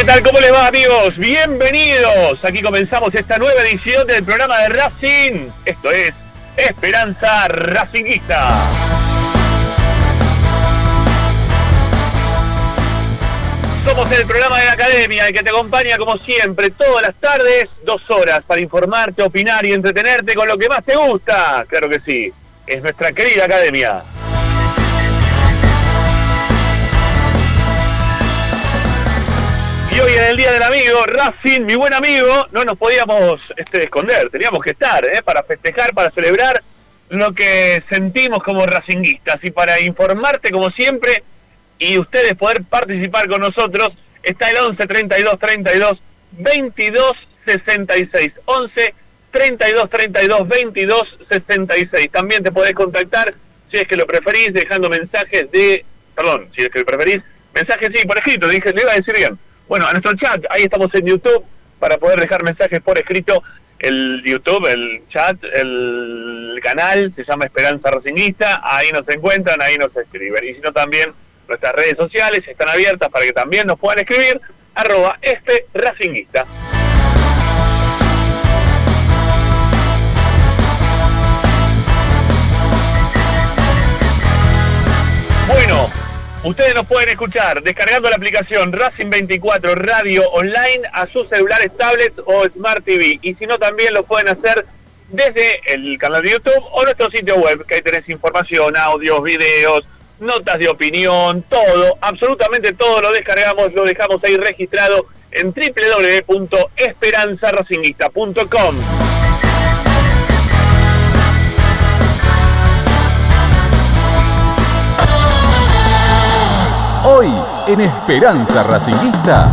¿qué tal? ¿Cómo les va amigos? Bienvenidos. Aquí comenzamos esta nueva edición del programa de Racing. Esto es Esperanza Racinguista. Somos el programa de la academia, el que te acompaña como siempre todas las tardes, dos horas para informarte, opinar y entretenerte con lo que más te gusta. Claro que sí, es nuestra querida academia. Y hoy en el Día del Amigo, Racing, mi buen amigo, no nos podíamos este, esconder, teníamos que estar ¿eh? para festejar, para celebrar lo que sentimos como racinguistas y para informarte como siempre y ustedes poder participar con nosotros, está el 11 32 32 22 66. 11 32 32 22 66. También te podés contactar si es que lo preferís, dejando mensajes de. Perdón, si es que lo preferís, mensajes sí, por escrito, dije, le iba a decir bien. Bueno, a nuestro chat, ahí estamos en YouTube para poder dejar mensajes por escrito. El YouTube, el chat, el canal se llama Esperanza Racingista, ahí nos encuentran, ahí nos escriben. Y si no, también nuestras redes sociales están abiertas para que también nos puedan escribir, arroba este Racingista. Bueno, Ustedes nos pueden escuchar descargando la aplicación Racing 24 Radio Online a sus celulares, tablets o Smart TV. Y si no, también lo pueden hacer desde el canal de YouTube o nuestro sitio web, que ahí tenés información, audios, videos, notas de opinión, todo, absolutamente todo lo descargamos, lo dejamos ahí registrado en www.esperanzaracinguista.com. Hoy en Esperanza Racinguista.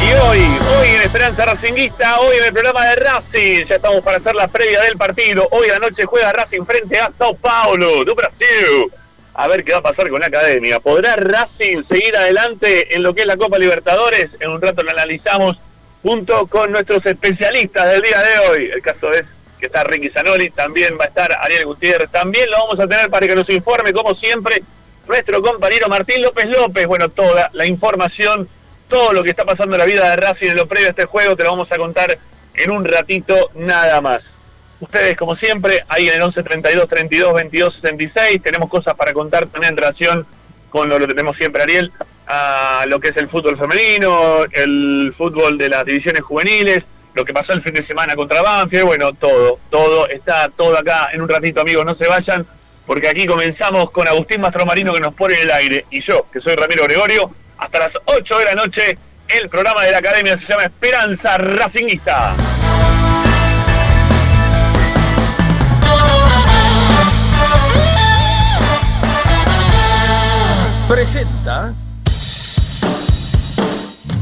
Y hoy, hoy en Esperanza Racinguista, hoy en el programa de Racing, ya estamos para hacer la previa del partido. Hoy a la noche juega Racing frente a Sao Paulo, de Brasil. A ver qué va a pasar con la academia. ¿Podrá Racing seguir adelante en lo que es la Copa Libertadores? En un rato lo analizamos junto con nuestros especialistas del día de hoy. El caso es que está Ricky Zanoli, también va a estar Ariel Gutiérrez, también lo vamos a tener para que nos informe, como siempre, nuestro compañero Martín López López. Bueno, toda la información, todo lo que está pasando en la vida de Racing en lo previo a este juego, te lo vamos a contar en un ratito nada más. Ustedes, como siempre, ahí en el 11 32 32 22 66, tenemos cosas para contar también en relación con lo que tenemos siempre, Ariel, a lo que es el fútbol femenino, el fútbol de las divisiones juveniles, lo que pasó el fin de semana contra Banfield, bueno, todo, todo, está todo acá en un ratito, amigos, no se vayan porque aquí comenzamos con Agustín Mastromarino que nos pone en el aire y yo, que soy Ramiro Gregorio, hasta las 8 de la noche el programa de la academia se llama Esperanza Racingista. Presenta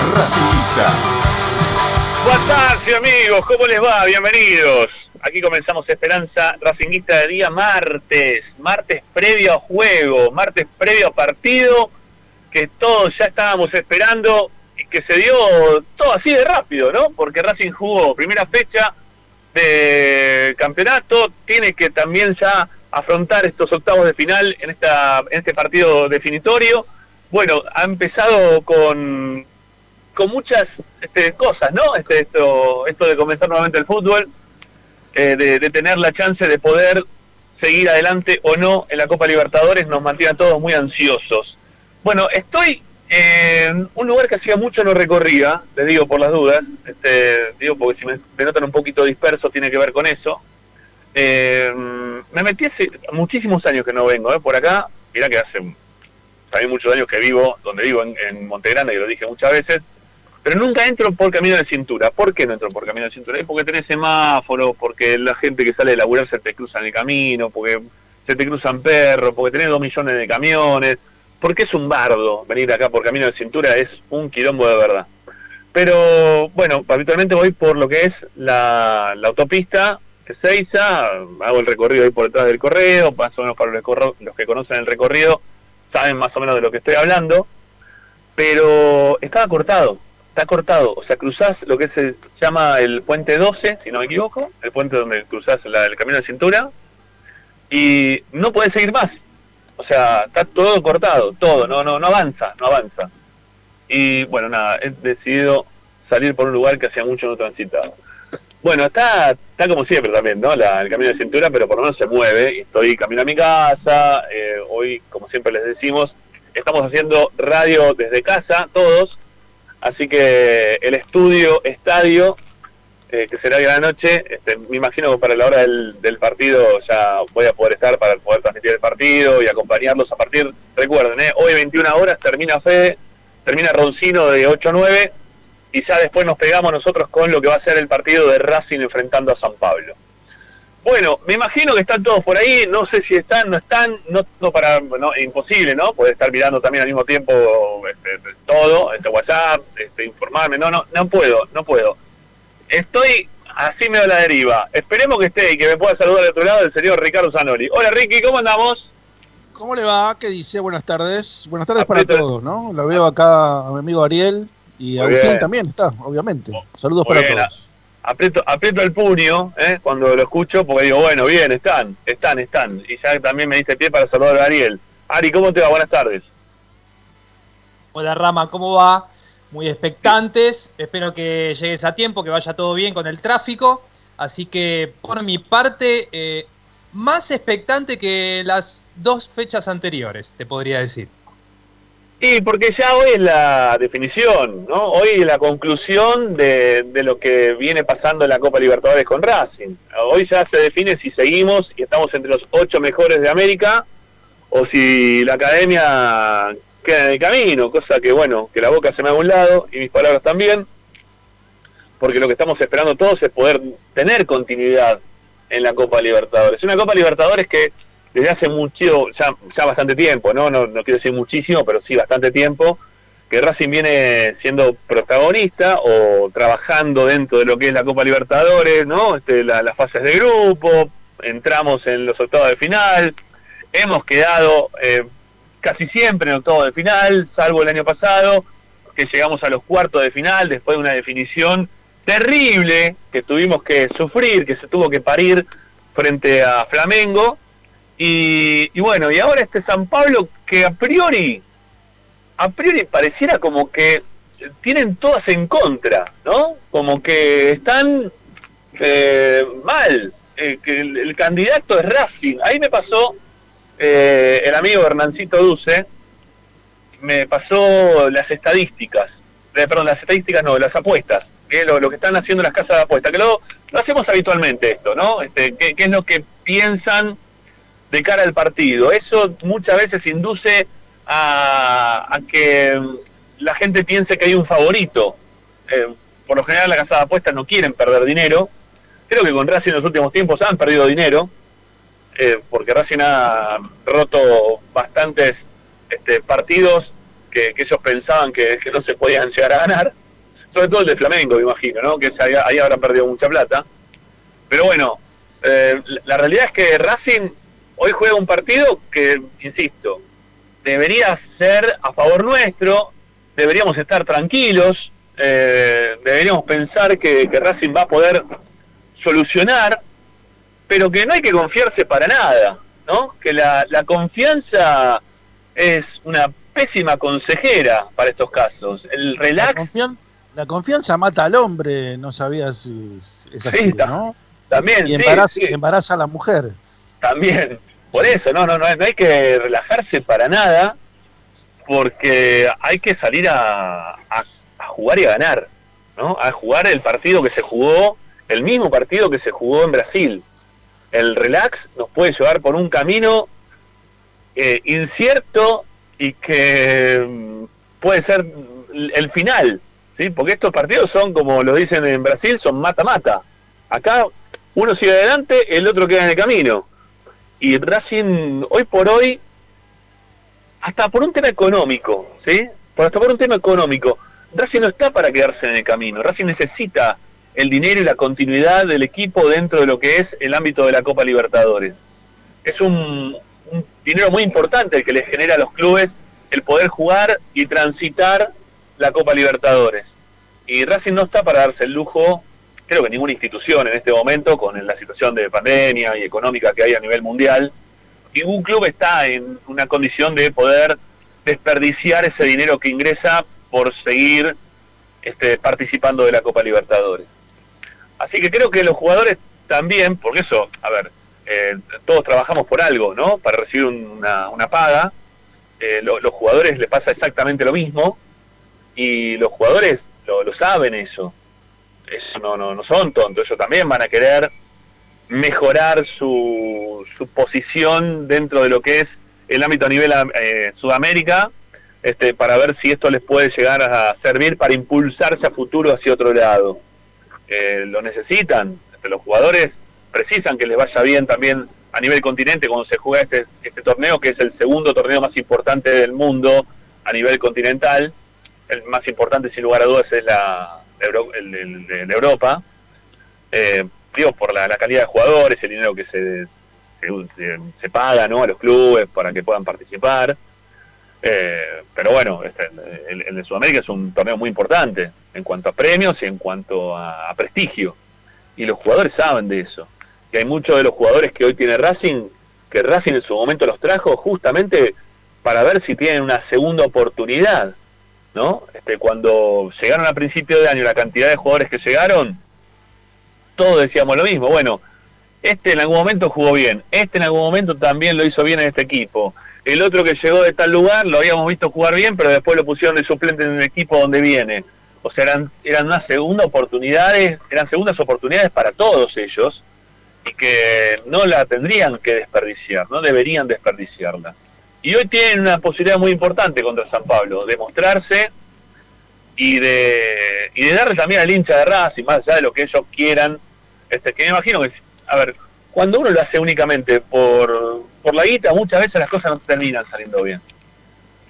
Racingista. Buenas amigos, ¿cómo les va? Bienvenidos. Aquí comenzamos Esperanza Racinguista de día martes, martes previo a juego, martes previo a partido, que todos ya estábamos esperando y que se dio todo así de rápido, ¿no? Porque Racing jugó primera fecha de campeonato, tiene que también ya afrontar estos octavos de final en este partido definitorio bueno, ha empezado con, con muchas este, cosas, ¿no? Este, esto, esto de comenzar nuevamente el fútbol, eh, de, tener la chance de poder seguir adelante o no en la Copa Libertadores, nos mantiene a todos muy ansiosos. Bueno, estoy Eh, un lugar que hacía mucho no recorría, les digo por las dudas, este, digo porque si me, notan un poquito disperso tiene que ver con eso. Eh, me metí hace muchísimos años que no vengo, ¿eh? por acá, mira que hace también muchos años que vivo, donde vivo en, en Montegrande, que lo dije muchas veces, pero nunca entro por camino de cintura. ¿Por qué no entro por camino de cintura? Es porque tenés semáforo, porque la gente que sale de laburar se te cruza en el camino, porque se te cruzan perros, porque tenés dos millones de camiones, porque es un bardo venir acá por camino de cintura, es un quilombo de verdad. Pero bueno, habitualmente voy por lo que es la, la autopista Seiza, hago el recorrido ahí por detrás del correo, más o menos para los que conocen el recorrido saben más o menos de lo que estoy hablando, pero estaba cortado, está cortado, o sea, cruzás lo que se llama el puente 12, si no me equivoco, el puente donde cruzás el camino de cintura, y no puedes seguir más, o sea, está todo cortado, todo, no, no, no avanza, no avanza. Y bueno, nada, he decidido salir por un lugar que hacía mucho no transitaba. Bueno, está, está como siempre también, ¿no? el camino de cintura, pero por lo menos se mueve. Estoy camino a mi casa. Eh, hoy, como siempre les decimos, estamos haciendo radio desde casa, todos. Así que el estudio, estadio, eh, que será la noche, este, me imagino que para la hora del, del, partido ya voy a poder estar para poder transmitir el partido y acompañarlos a partir, recuerden, ¿eh? hoy 21 horas termina Fede, termina Roncino de 8 a 9 y ya después nos pegamos nosotros con lo que va a ser el partido de Racing enfrentando a San Pablo. Bueno, me imagino que están todos por ahí, no sé si están, no están, no, no para, no, imposible, ¿no? Puede estar mirando también al mismo tiempo este, todo, este WhatsApp, este, informarme, no, no, no puedo, no puedo. Estoy así medio a la deriva. Esperemos que esté y que me pueda saludar de otro lado el señor Ricardo Zanoli. Hola Ricky, ¿cómo andamos? ¿Cómo le va? ¿Qué dice? Buenas tardes. Buenas tardes para todos, ¿no? Lo veo acá a mi amigo Ariel, y Agustín también está, obviamente. Saludos para todos. Aprieto, aprieto el puño ¿eh? cuando lo escucho porque digo, bueno, bien, están, están, están. Y ya también me dice pie para saludar a Ariel. Ari, ¿cómo te va? Buenas tardes. Hola Rama, ¿cómo va? Muy expectantes. Espero que llegues a tiempo, que vaya todo bien con el tráfico. Así que por mi parte, eh, más expectante que las dos fechas anteriores, te podría decir. Y porque ya hoy es la definición, ¿no? Hoy es la conclusión de, de, lo que viene pasando en la Copa Libertadores con Racing. Hoy ya se define si seguimos y estamos entre los ocho mejores de América o si la academia queda en el camino, cosa que, bueno, que la boca se me haga un lado y mis palabras también, porque lo que estamos esperando todos es poder tener continuidad en la Copa Libertadores. Una Copa Libertadores que desde hace mucho, ya, ya bastante tiempo, ¿no? ¿no? quiero decir muchísimo, pero sí bastante tiempo, que Racing viene siendo protagonista o trabajando dentro de lo que es la Copa Libertadores, ¿no? Este, las fases de grupo, entramos en los octavos de final, hemos quedado eh, casi siempre en octavos de final, salvo el año pasado, que llegamos a los cuartos de final después de una definición terrible que tuvimos que sufrir, que se tuvo que parir frente a Flamengo, y, bueno, y ahora este San Pablo que a priori, a priori pareciera como que tienen todas en contra, ¿no? Como que están eh, mal, eh, que el, candidato es Racing. Ahí me pasó eh, el amigo Hernancito Duce, me pasó las estadísticas, perdón, las estadísticas no, las apuestas, que lo, lo que están haciendo las casas de apuestas, que lo, lo hacemos habitualmente esto, ¿no? Este, ¿qué, ¿Qué es lo que piensan de cara al partido. Eso muchas veces induce a, que la gente piense que hay un favorito. Eh, por lo general, la casa de apuestas no quieren perder dinero. Creo que con Racing en los últimos tiempos han perdido dinero, eh, porque Racing ha roto bastantes este, partidos que, ellos pensaban que, no se podían llegar a ganar. Sobre todo el de Flamengo, me imagino, ¿no? que ahí, ahí habrán perdido mucha plata. Pero bueno, eh, la realidad es que Racing hoy juega un partido que, insisto, debería ser a favor nuestro, deberíamos estar tranquilos, eh, deberíamos pensar que, Racing va a poder solucionar, pero que no hay que confiarse para nada, ¿no? Que la, confianza es una pésima consejera para estos casos. El relax... La, confianza mata al hombre, no sabía si es así, ¿no? También, y embaraza, embaraza a la mujer. También. Por eso, no, no, no, no hay que relajarse para nada, porque hay que salir a, jugar y a ganar, ¿no? A jugar el partido que se jugó, el mismo partido que se jugó en Brasil. El relax nos puede llevar por un camino eh, incierto y que mm, puede ser el final, ¿sí? Porque estos partidos son, como lo dicen en Brasil, son mata-mata. Acá uno sigue adelante, el otro queda en el camino. Y Racing, hoy por hoy, hasta por un tema económico, ¿sí? Hasta por un tema económico, Racing no está para quedarse en el camino. Racing necesita el dinero y la continuidad del equipo dentro de lo que es el ámbito de la Copa Libertadores. Es un, un dinero muy importante el que les genera a los clubes el poder jugar y transitar la Copa Libertadores. Y Racing no está para darse el lujo, creo que ninguna institución en este momento, con la situación de pandemia y económica que hay a nivel mundial, ningún club está en una condición de poder desperdiciar ese dinero que ingresa por seguir este, participando de la Copa Libertadores. Así que creo que los jugadores también, porque eso, a ver, eh, todos trabajamos por algo, ¿no? Para recibir una, una paga. Eh, los jugadores les pasa exactamente lo mismo y los jugadores lo, saben eso. No, no, no son tontos, ellos también van a querer mejorar su, su posición dentro de lo que es el ámbito a nivel eh, Sudamérica, este, para ver si esto les puede llegar a servir para impulsarse a futuro hacia otro lado. Eh, lo necesitan, este, los jugadores precisan que les vaya bien también a nivel continente cuando se juega este, este torneo, que es el segundo torneo más importante del mundo a nivel continental, el más importante sin lugar a dudas es la, el, de Europa, eh, digo, por la, calidad de jugadores, el dinero que se, se, paga ¿no? a los clubes para que puedan participar. Eh, pero bueno, este, el, de Sudamérica es un torneo muy importante en cuanto a premios y en cuanto a, prestigio. Y los jugadores saben de eso. Que hay muchos de los jugadores que hoy tiene Racing, que Racing en su momento los trajo justamente para ver si tienen una segunda oportunidad. ¿No? Este, cuando llegaron a principio de año la cantidad de jugadores que llegaron, todos decíamos lo mismo. Bueno, este en algún momento jugó bien, este en algún momento también lo hizo bien en este equipo. El otro que llegó de tal lugar lo habíamos visto jugar bien, pero después lo pusieron de suplente en el equipo donde viene. O sea, eran, eran unas segundas oportunidades, eran segundas oportunidades para todos ellos y que no la tendrían que desperdiciar, no deberían desperdiciarla. Y hoy tienen una posibilidad muy importante contra San Pablo, de mostrarse y de, y de darle también al hincha de Racing, más allá de lo que ellos quieran, este, que me imagino que, a ver, cuando uno lo hace únicamente por, por la guita, muchas veces las cosas no terminan saliendo bien.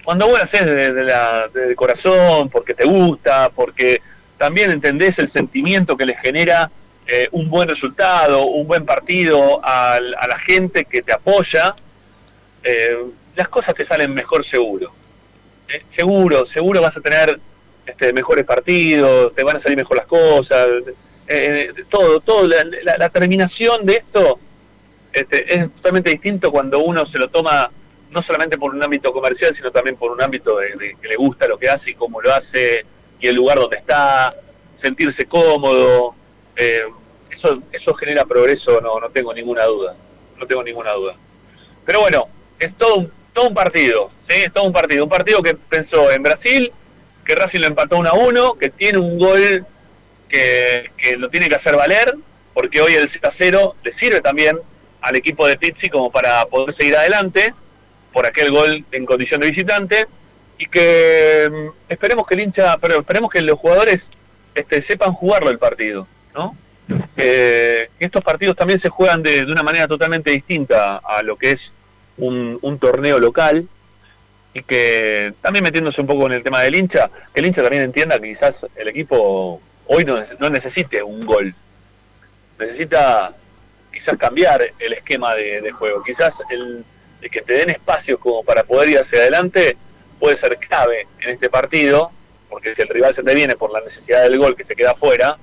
Cuando vos lo haces desde, corazón, porque te gusta, porque también entendés el sentimiento que le genera eh, un buen resultado, un buen partido a, a la gente que te apoya, eh, las cosas te salen mejor seguro. Eh, seguro, seguro vas a tener este, mejores partidos, te van a salir mejor las cosas, eh, eh, todo, todo, la, terminación de esto este, es totalmente distinto cuando uno se lo toma no solamente por un ámbito comercial, sino también por un ámbito de, que le gusta lo que hace y cómo lo hace y el lugar donde está, sentirse cómodo, eso, eso genera progreso, no, no tengo ninguna duda, no tengo ninguna duda. Pero bueno, es todo un todo un partido, ¿sí? Es todo un partido. Un partido que pensó en Brasil, que Racing lo empató 1 a 1, que tiene un gol que, lo tiene que hacer valer, porque hoy el 0 le sirve también al equipo de Pizzi como para poder seguir adelante por aquel gol en condición de visitante y que mm, esperemos que el hincha, pero esperemos que los jugadores este, sepan jugarlo el partido, ¿no? que estos partidos también se juegan de, de una manera totalmente distinta a lo que es un, torneo local y que también metiéndose un poco en el tema del hincha, que el hincha también entienda que quizás el equipo hoy no, no necesite un gol, necesita quizás cambiar el esquema de, juego, quizás el, que te den espacio como para poder ir hacia adelante puede ser clave en este partido, porque si el rival se te viene por la necesidad del gol que se queda afuera,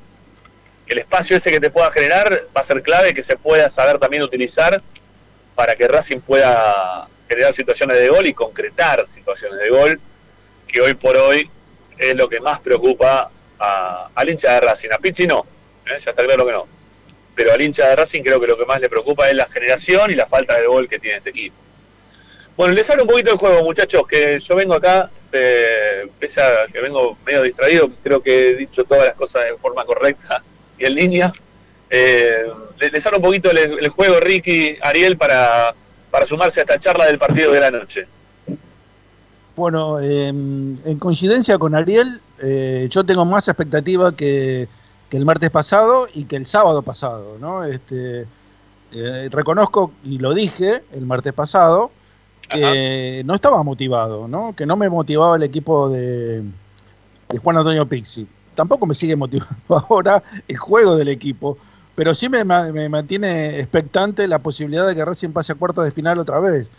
el espacio ese que te pueda generar va a ser clave que se pueda saber también utilizar para que Racing pueda generar situaciones de gol y concretar situaciones de gol, que hoy por hoy es lo que más preocupa a, al hincha de Racing. A Pizzi no, ¿eh? ya está claro que no. Pero al hincha de Racing creo que lo que más le preocupa es la generación y la falta de gol que tiene este equipo. Bueno, les hablo un poquito del juego, muchachos, que yo vengo acá, eh, pese a que vengo medio distraído, creo que he dicho todas las cosas de forma correcta y en línea. Eh, les, hablo un poquito del, juego, Ricky, Ariel, para, para sumarse a esta charla del partido de la noche. Bueno, em, en coincidencia con Ariel, eh, yo tengo más expectativa que, que, el martes pasado y que el sábado pasado, ¿no? Este, eh, reconozco, y lo dije el martes pasado, que no estaba motivado, ¿no? Que no me motivaba el equipo de, Juan Antonio Pixi. Tampoco me sigue motivando ahora el juego del equipo, pero sí me, mantiene expectante la posibilidad de que Racing pase a cuartos de final otra vez.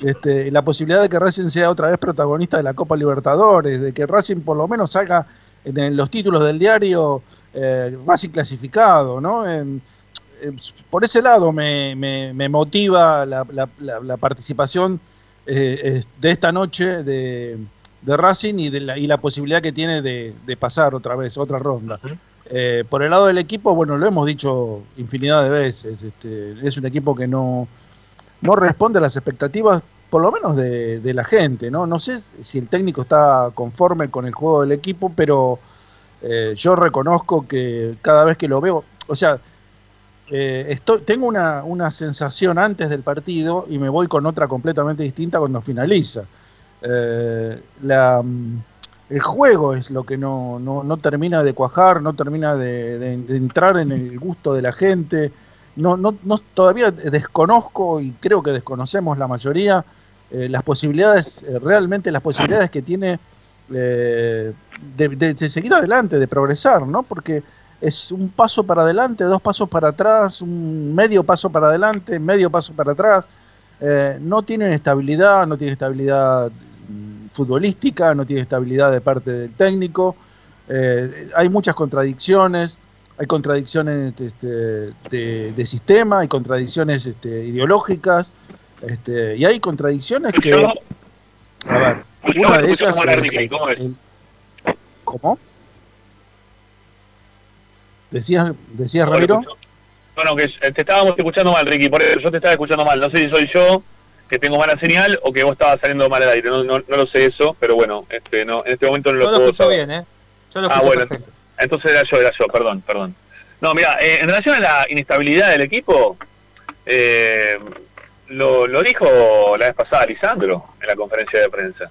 Este, la posibilidad de que Racing sea otra vez protagonista de la Copa Libertadores, de que Racing por lo menos salga en, los títulos del diario eh, Racing clasificado, ¿no? Por ese lado me, motiva la, participación eh, de esta noche de, Racing y, de la, y la posibilidad que tiene de, pasar otra vez, otra ronda. Eh, por el lado del equipo, bueno, lo hemos dicho infinidad de veces, este, es un equipo que no, no responde a las expectativas, por lo menos de, la gente, ¿no? No sé si el técnico está conforme con el juego del equipo, pero yo reconozco que cada vez que lo veo, o sea, eh, estoy, tengo una, una, sensación antes del partido y me voy con otra completamente distinta cuando finaliza. Eh, la, mm, el juego es lo que no, no, termina de cuajar, no termina de, entrar en el gusto de la gente. No, no, no, todavía desconozco y creo que desconocemos la mayoría eh, las posibilidades, realmente las posibilidades que tiene de, de, seguir adelante, de progresar, ¿no? Porque es un paso para adelante, dos pasos para atrás, un medio paso para adelante, medio paso para atrás. Eh, no tiene estabilidad, no tiene estabilidad futbolística, no tiene estabilidad de parte del técnico. Eh, hay muchas contradicciones, hay contradicciones este, de, sistema, hay contradicciones este, ideológicas, este, y hay contradicciones que... A ver, una de esas... ¿Cómo? ¿Decías, decías Ramiro? Bueno, que te estábamos escuchando mal, Ricky, por eso yo te estaba escuchando mal. No sé si soy yo que tengo mala señal o que vos estabas saliendo mal al aire. No, no, lo sé eso, pero bueno, este, no, en este momento no lo, yo lo escucho bien, ¿eh? Yo lo ah, bueno, entonces era yo, era yo, perdón, perdón. No, mira, eh, en relación a la inestabilidad del equipo, eh, lo, lo dijo la vez pasada Lisandro en la conferencia de prensa.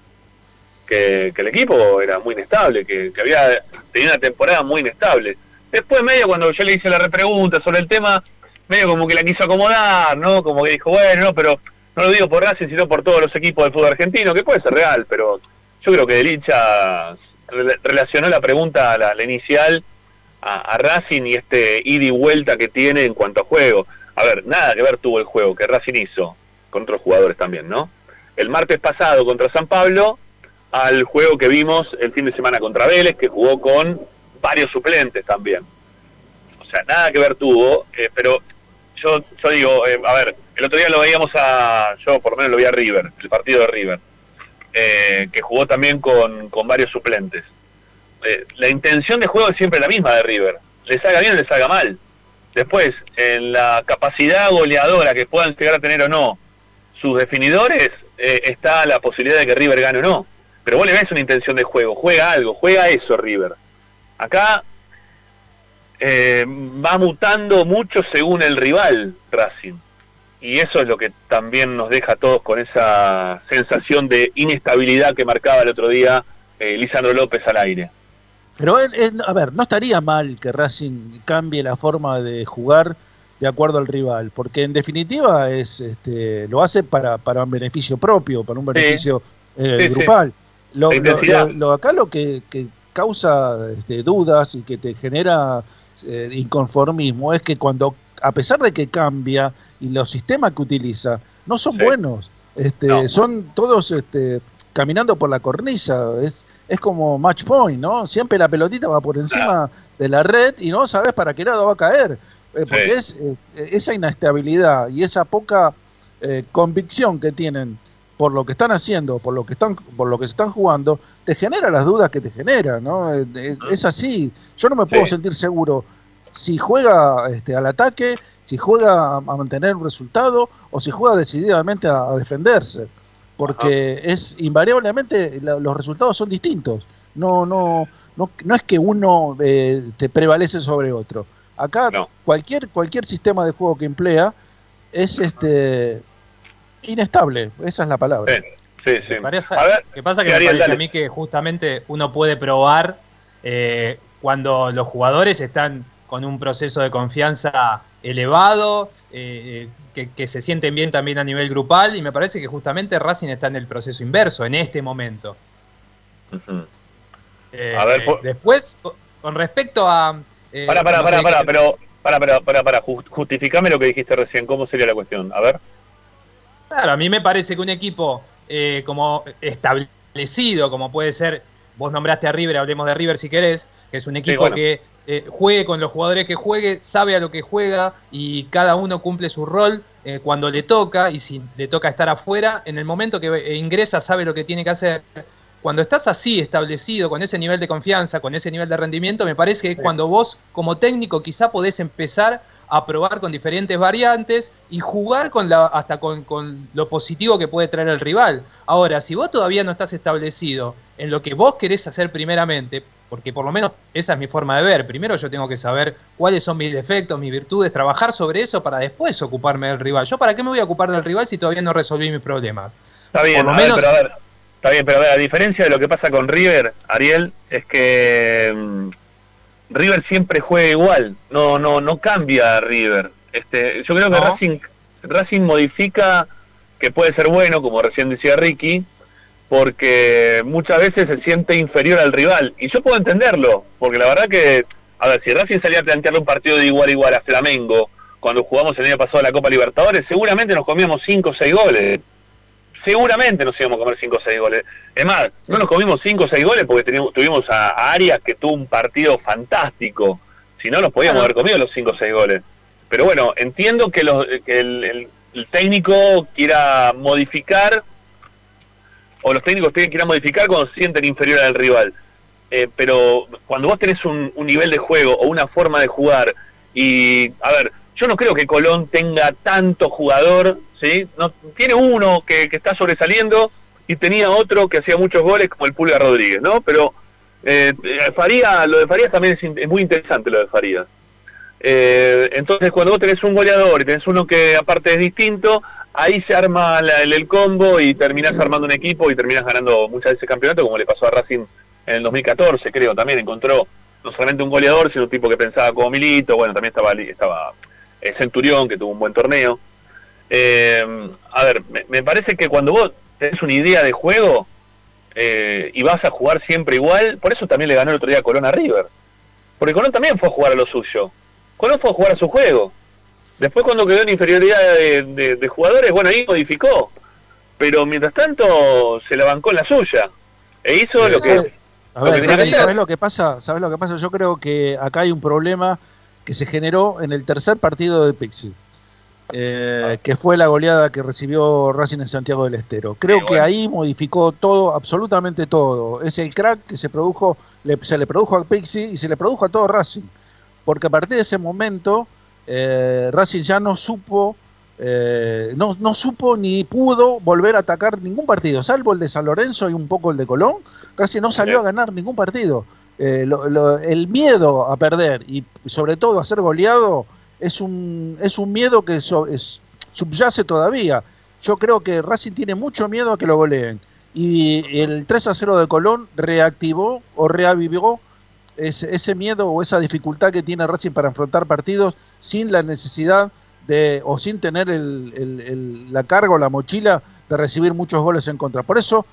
Que, que el equipo era muy inestable, que, que había tenido una temporada muy inestable. Después medio cuando yo le hice la repregunta sobre el tema, medio como que la quiso acomodar, ¿no? Como que dijo, bueno, no, pero no lo digo por Racing, sino por todos los equipos del fútbol argentino, que puede ser real, pero yo creo que Delicha relacionó la pregunta, la, la inicial, a, Racing y este ida y vuelta que tiene en cuanto a juego. A ver, nada que ver tuvo el juego que Racing hizo con otros jugadores también, ¿no? El martes pasado contra San Pablo, al juego que vimos el fin de semana contra Vélez, que jugó con varios suplentes también. O sea, nada que ver tuvo, eh, pero yo, yo digo, eh, a ver, el otro día lo veíamos a, yo por lo menos lo vi a River, el partido de River, eh, que jugó también con, varios suplentes. la intención de juego es siempre la misma de River, le salga bien o le salga mal. Después, en la capacidad goleadora que puedan llegar a tener o no sus definidores, está la posibilidad de que River gane o no. Pero vos le ves una intención de juego, juega algo, juega eso River. Acá eh, va mutando mucho según el rival Racing. Y eso es lo que también nos deja a todos con esa sensación de inestabilidad que marcaba el otro día eh, Lisandro López al aire. Pero, a ver, no estaría mal que Racing cambie la forma de jugar de acuerdo al rival, porque en definitiva es este, lo hace para, para un beneficio propio, para un beneficio eh, grupal. Lo, acá lo que, que causa este, dudas y que te genera eh, inconformismo es que cuando, a pesar de que cambia y los sistemas que utiliza no son buenos, este, son todos este, caminando por la cornisa, es, es como match point, ¿no? Siempre la pelotita va por encima de la red y no sabes para qué lado va a caer, eh, porque es eh, esa inestabilidad y esa poca convicción que tienen por lo que están haciendo, por lo que están, por lo que se están jugando, te genera las dudas que te genera, ¿no? Eh, eh, es así. Yo no me puedo sentir seguro si juega este, al ataque, si juega a, mantener un resultado o si juega decididamente a, defenderse. porque es invariablemente los resultados son distintos. No, no, no, no es que uno eh, te prevalece sobre otro. Acá cualquier, cualquier sistema de juego que emplea es este inestable, esa es la palabra. Sí, sí. Parece, que pasa que me parece a mí que justamente uno puede probar eh, cuando los jugadores están con un proceso de confianza elevado, eh, que, se sienten bien también a nivel grupal, y me parece que justamente Racing está en el proceso inverso en este momento. Eh, a ver, después, con respecto a... Eh, para, para, para, para, pero para, para, para, para, justificame lo que dijiste recién, ¿cómo sería la cuestión? A ver. Claro, a mí me parece que un equipo como establecido, como puede ser, vos nombraste a River, hablemos de River si querés, que es un equipo que eh, juegue con los jugadores que juegue, sabe a lo que juega y cada uno cumple su rol eh, cuando le toca y si le toca estar afuera, en el momento que eh, ingresa sabe lo que tiene que hacer. Cuando estás así establecido, con ese nivel de confianza, con ese nivel de rendimiento, me parece que es cuando vos como técnico quizá podés empezar a probar con diferentes variantes y jugar con la, hasta con, con lo positivo que puede traer el rival. Ahora, si vos todavía no estás establecido en lo que vos querés hacer primeramente, porque por lo menos esa es mi forma de ver. Primero yo tengo que saber cuáles son mis defectos, mis virtudes, trabajar sobre eso para después ocuparme del rival. ¿Yo para qué me voy a ocupar del rival si todavía no resolví mis problemas? Está bien, pero a ver, está bien, pero a ver, a diferencia de lo que pasa con River, Ariel, es que mm, River siempre juega igual, no no no cambia River. Este, yo creo que Racing Racing modifica que puede ser bueno, como recién decía Ricky, porque muchas veces se siente inferior al rival. Y yo puedo entenderlo, porque la verdad que, a ver, si Racing salía a plantearle un partido de igual a igual a Flamengo, cuando jugamos el año pasado la Copa Libertadores, seguramente nos comíamos 5 o 6 goles. Seguramente nos íbamos a comer 5 o 6 goles. Es más, no nos comimos 5 o 6 goles porque tuvimos a, Arias que tuvo un partido fantástico. Si no, nos podíamos haber comido los 5 o 6 goles. Pero bueno, entiendo que, los, que el técnico quiera modificar o los técnicos tienen que ir a modificar cuando se sienten inferior al rival. Eh, pero cuando vos tenés un, nivel de juego o una forma de jugar, y a ver, yo no creo que Colón tenga tanto jugador, ¿sí? No, tiene uno que, está sobresaliendo y tenía otro que hacía muchos goles como el Pulga Rodríguez, ¿no? Pero eh, Faría, lo de Farías también es, muy interesante lo de Farías. Eh, entonces cuando vos tenés un goleador y tenés uno que aparte es distinto, ahí se arma el, combo y terminás armando un equipo y terminás ganando muchas veces campeonato, como le pasó a Racing en el 2014, creo, también encontró no solamente un goleador, sino un tipo que pensaba como Milito, bueno, también estaba, estaba eh, Centurión, que tuvo un buen torneo. Eh, a ver, me, parece que cuando vos tenés una idea de juego eh, y vas a jugar siempre igual, por eso también le ganó el otro día a Colón a River. Porque Colón también fue a jugar a lo suyo. Colón fue a jugar a su juego. Después cuando quedó en inferioridad de, jugadores, bueno, ahí modificó. Pero mientras tanto se la bancó en la suya. E hizo lo que... A ver, ¿sabes, lo que pasa? ¿Sabes lo que pasa? Yo creo que acá hay un problema que se generó en el tercer partido de Pixie. Eh, que fue la goleada que recibió Racing en Santiago del Estero. Creo que ahí modificó todo, absolutamente todo. Es el crack que se produjo, se le produjo a Pixie y se le produjo a todo Racing. Porque a partir de ese momento eh, Racing ya no supo, eh, no, no, supo ni pudo volver a atacar ningún partido, salvo el de San Lorenzo y un poco el de Colón. Racing no salió a ganar ningún partido. Eh, el miedo a perder y sobre todo a ser goleado es un, es un miedo que subyace todavía. Yo creo que Racing tiene mucho miedo a que lo goleen. Y el 3 a 0 de Colón reactivó o reavivió ese, ese miedo o esa dificultad que tiene Racing para enfrentar partidos sin la necesidad de o sin tener el, la carga o la mochila de recibir muchos goles en contra. Por eso,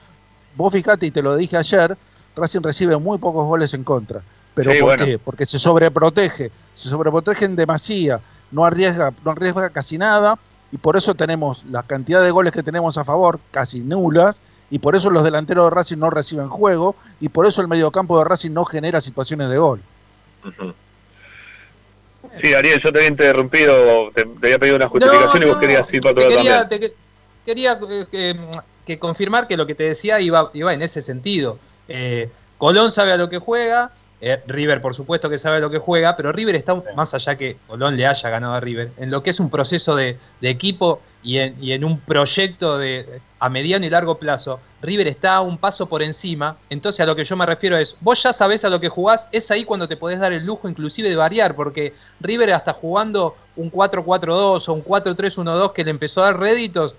vos fijate y te lo dije ayer, Racing recibe muy pocos goles en contra. ¿Pero por qué? Porque se sobreprotege, se sobreprotege en demasía, no arriesga, no arriesga casi nada y por eso tenemos la cantidad de goles que tenemos a favor, casi nulas, y por eso los delanteros de Racing no reciben juego y por eso el mediocampo de Racing no genera situaciones de gol. Sí, Ariel, yo te había interrumpido, te, había pedido una justificación y vos querías ir para otro quería, quería eh, que, confirmar que lo que te decía iba, iba en ese sentido. Eh, Colón sabe a lo que juega, Eh, River, por supuesto que sabe lo que juega, pero River está, más allá que Colón le haya ganado a River, en lo que es un proceso de, equipo y en, un proyecto de, a mediano y largo plazo, River está un paso por encima. Entonces, a lo que yo me refiero es, vos ya sabés a lo que jugás, es ahí cuando te podés dar el lujo, inclusive, de variar, porque River, hasta jugando un 4-4-2 o un 4-3-1-2 que le empezó a dar réditos,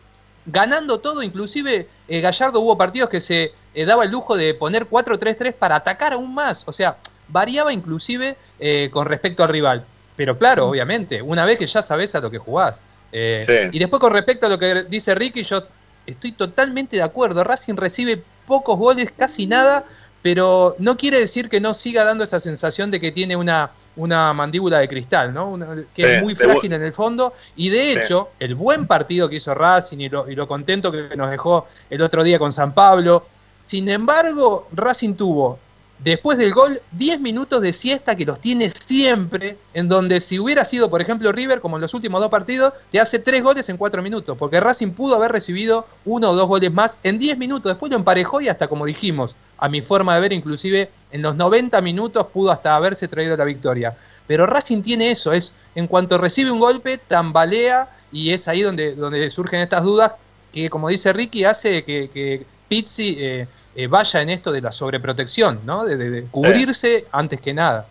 ganando todo, inclusive eh, Gallardo hubo partidos que se eh, daba el lujo de poner 4-3-3 para atacar aún más. O sea, variaba inclusive eh, con respecto al rival. Pero claro, obviamente, una vez que ya sabes a lo que jugás. Eh, y después con respecto a lo que dice Ricky, yo estoy totalmente de acuerdo. Racing recibe pocos goles, casi nada, pero no quiere decir que no siga dando esa sensación de que tiene una, una mandíbula de cristal, ¿no? que es muy frágil en el fondo. Y de hecho, el buen partido que hizo Racing y lo, y lo contento que nos dejó el otro día con San Pablo, sin embargo, Racing tuvo después del gol 10 minutos de siesta que los tiene siempre, en donde si hubiera sido, por ejemplo, River, como en los últimos dos partidos, te hace tres goles en cuatro minutos, porque Racing pudo haber recibido uno o dos goles más en 10 minutos, después lo emparejó y hasta, como dijimos, a mi forma de ver, inclusive en los 90 minutos pudo hasta haberse traído la victoria. Pero Racing tiene eso, es en cuanto recibe un golpe, tambalea y es ahí donde, donde surgen estas dudas que, como dice Ricky, hace que, que Pizzi... Eh, eh, vaya en esto de la sobreprotección, ¿no? De, cubrirse antes que nada.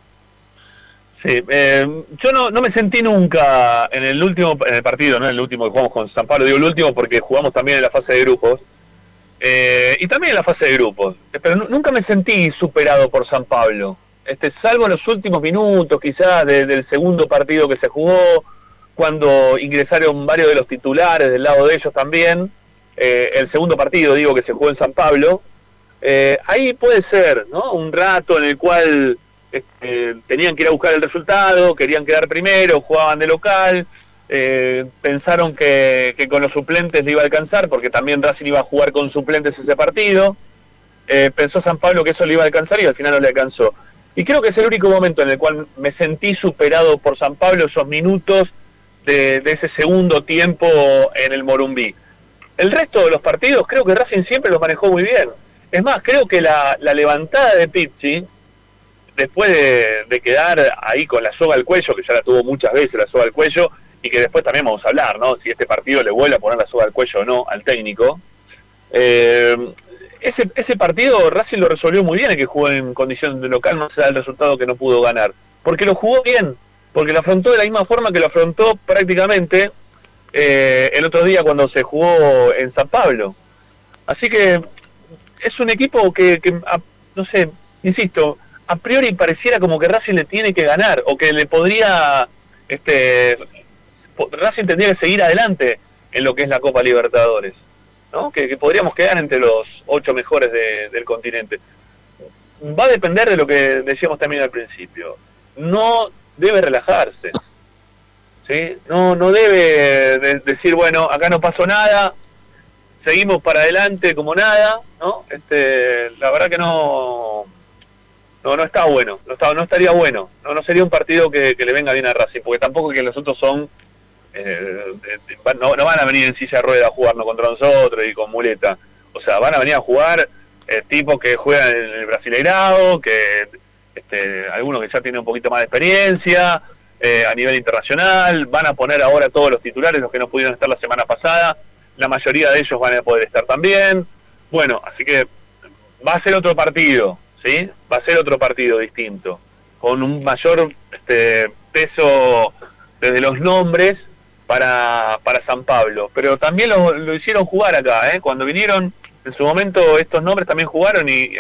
Sí, eh, yo no, no me sentí nunca en el último en el partido, no en el último que jugamos con San Pablo, digo el último porque jugamos también en la fase de grupos, eh, y también en la fase de grupos, pero nunca me sentí superado por San Pablo, este, salvo en los últimos minutos quizás del segundo partido que se jugó, cuando ingresaron varios de los titulares del lado de ellos también, el segundo partido digo que se jugó en San Pablo, eh, ahí puede ser, ¿no? Un rato en el cual este, tenían que ir a buscar el resultado, querían quedar primero, jugaban de local, eh, pensaron que, con los suplentes le iba a alcanzar, porque también Racing iba a jugar con suplentes ese partido. Eh, pensó San Pablo que eso le iba a alcanzar y al final no le alcanzó. Y creo que es el único momento en el cual me sentí superado por San Pablo esos minutos de, de ese segundo tiempo en el Morumbí. El resto de los partidos creo que Racing siempre los manejó muy bien. Es más, creo que la, levantada de Pizzi, después de, quedar ahí con la soga al cuello, que ya la tuvo muchas veces la soga al cuello, y que después también vamos a hablar, ¿no? Si este partido le vuelve a poner la soga al cuello o no al técnico. Eh, ese, partido Racing lo resolvió muy bien, el que jugó en condición de local, no se da el resultado que no pudo ganar. Porque lo jugó bien, porque lo afrontó de la misma forma que lo afrontó prácticamente eh, el otro día cuando se jugó en San Pablo. Así que es un equipo que, no sé, insisto, a priori pareciera como que Racing le tiene que ganar o que le podría, este, Racing tendría que seguir adelante en lo que es la Copa Libertadores, ¿no? Que, podríamos quedar entre los ocho mejores del continente. Va a depender de lo que decíamos también al principio. No debe relajarse. ¿sí? No, no debe decir, bueno, acá no pasó nada, seguimos para adelante como nada, ¿no? Este, la verdad que no, no, no está bueno, no, está, no estaría bueno, no, no sería un partido que, le venga bien a Racing, porque tampoco que los otros son, eh, no, no, van a venir en silla de rueda a jugarnos contra nosotros y con muleta, o sea, van a venir a jugar eh, tipos que juegan en el Brasileirado, que este, algunos que ya tienen un poquito más de experiencia eh, a nivel internacional, van a poner ahora todos los titulares, los que no pudieron estar la semana pasada, la mayoría de ellos van a poder estar también. Bueno, así que va a ser otro partido, ¿sí? Va a ser otro partido distinto, con un mayor este, peso desde los nombres para, para San Pablo. Pero también lo, hicieron jugar acá, ¿eh? Cuando vinieron, en su momento estos nombres también jugaron y,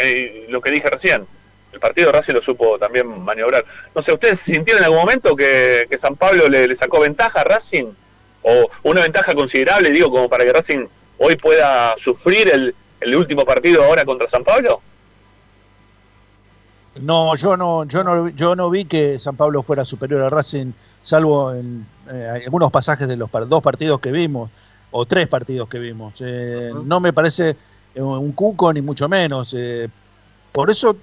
lo que dije recién, el partido Racing lo supo también maniobrar. No sé, ¿ustedes sintieron en algún momento que, San Pablo le, le, sacó ventaja a Racing? O una ventaja considerable, digo, como para que Racing hoy pueda sufrir el, el último partido ahora contra San Pablo? No, yo no, yo no, yo no vi que San Pablo fuera superior a Racing, salvo en eh, algunos pasajes de los dos partidos que vimos o tres partidos que vimos. Eh, no me parece eh, un cuco ni mucho menos. por eso,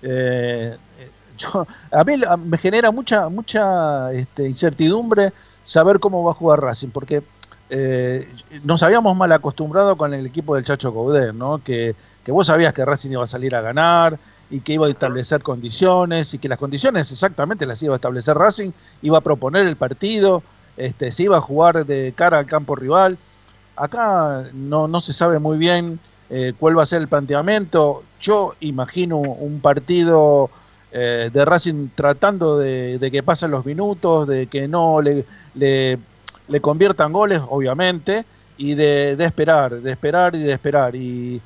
yo, a mí me genera mucha, mucha este, incertidumbre saber cómo va a jugar Racing, porque eh, nos habíamos mal acostumbrado con el equipo del Chacho Coudet, ¿no? Que, que, vos sabías que Racing iba a salir a ganar y que iba a establecer condiciones y que las condiciones exactamente las iba a establecer Racing, iba a proponer el partido, este, se iba a jugar de cara al campo rival. Acá no, no se sabe muy bien eh, cuál va a ser el planteamiento. Yo imagino un partido eh, de Racing tratando de, de, que pasen los minutos, de que no le, le le conviertan goles, obviamente, y de, esperar, de esperar y de esperar. Y,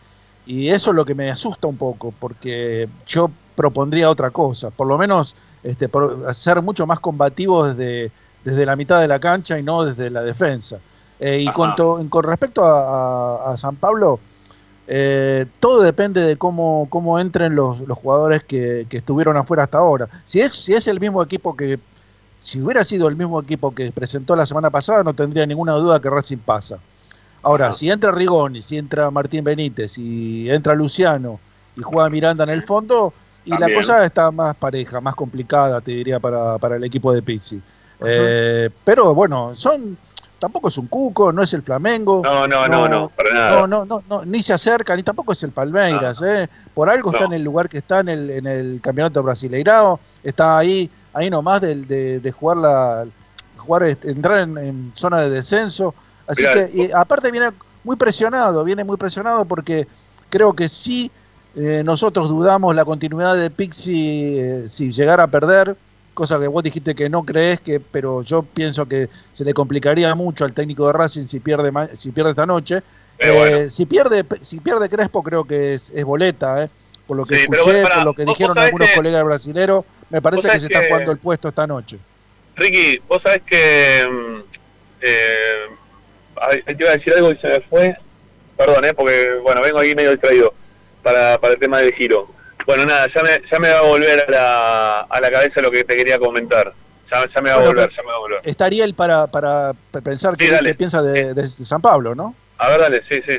eso es lo que me asusta un poco, porque yo propondría otra cosa, por lo menos este, ser mucho más combativos desde, desde la mitad de la cancha y no desde la defensa. Eh, y con, con, respecto a, San Pablo, eh, todo depende de cómo, cómo entren los, los jugadores que, que, estuvieron afuera hasta ahora. Si es, si es el mismo equipo que si hubiera sido el mismo equipo que presentó la semana pasada, no tendría ninguna duda que Racing pasa. Ahora, si entra Rigoni, si entra Martín Benítez, y entra Luciano y juega Miranda en el fondo, y la cosa está más pareja, más complicada, te diría, para, para el equipo de Pizzi. Eh, pero bueno, son tampoco es un Cuco, no es el Flamengo. No, no, no, no, para nada. No, no, no, ni se acerca, ni tampoco es el Palmeiras. Eh. Por algo está en el lugar que está en el, en el campeonato brasileirao, está ahí ahí nomás de, de, jugar la jugar entrar en, zona de descenso así que aparte viene muy presionado viene muy presionado porque creo que sí eh, nosotros dudamos la continuidad de Pixi eh, si llegara a perder cosa que vos dijiste que no crees que pero yo pienso que se le complicaría mucho al técnico de Racing si pierde si pierde esta noche eh, si pierde si pierde Crespo creo que es, es boleta por lo que escuché por lo que dijeron algunos colegas brasileros me parece que se está jugando el puesto esta noche. Ricky, vos sabés que. Mm, eh, te iba a decir algo y se me fue. Perdón, ¿eh? porque bueno, vengo ahí medio distraído para, para el tema del giro. Bueno, nada, ya me, ya me va a volver a la, a la cabeza lo que te quería comentar. Ya, ya me va a volver, ya me va a volver. Estaría él para, para pensar qué, piensa de, de, San Pablo, ¿no? A ver, dale, sí, sí.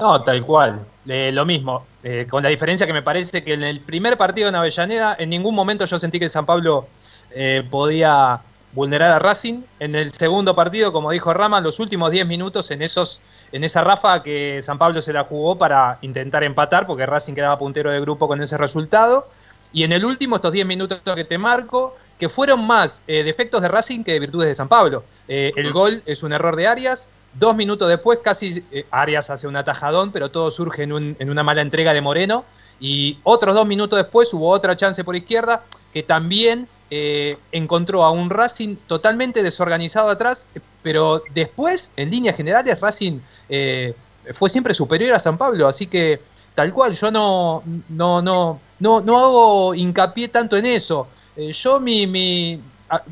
No, tal cual. lo mismo. Eh, con la diferencia que me parece que en el primer partido en Avellaneda, en ningún momento yo sentí que San Pablo eh, podía vulnerar a Racing. En el segundo partido, como dijo Rama, los últimos 10 minutos en esos en esa rafa que San Pablo se la jugó para intentar empatar, porque Racing quedaba puntero de grupo con ese resultado. Y en el último, estos 10 minutos que te marco, que fueron más eh, defectos de Racing que de virtudes de San Pablo. el gol es un error de Arias, Dos minutos después, casi eh, Arias hace un atajadón, pero todo surge en, una mala entrega de Moreno. Y otros dos minutos después hubo otra chance por izquierda que también eh, encontró a un Racing totalmente desorganizado atrás, pero después, en líneas generales, Racing eh, fue siempre superior a San Pablo, así que tal cual, yo no, no, no, no, no hago hincapié tanto en eso. yo mi, mi,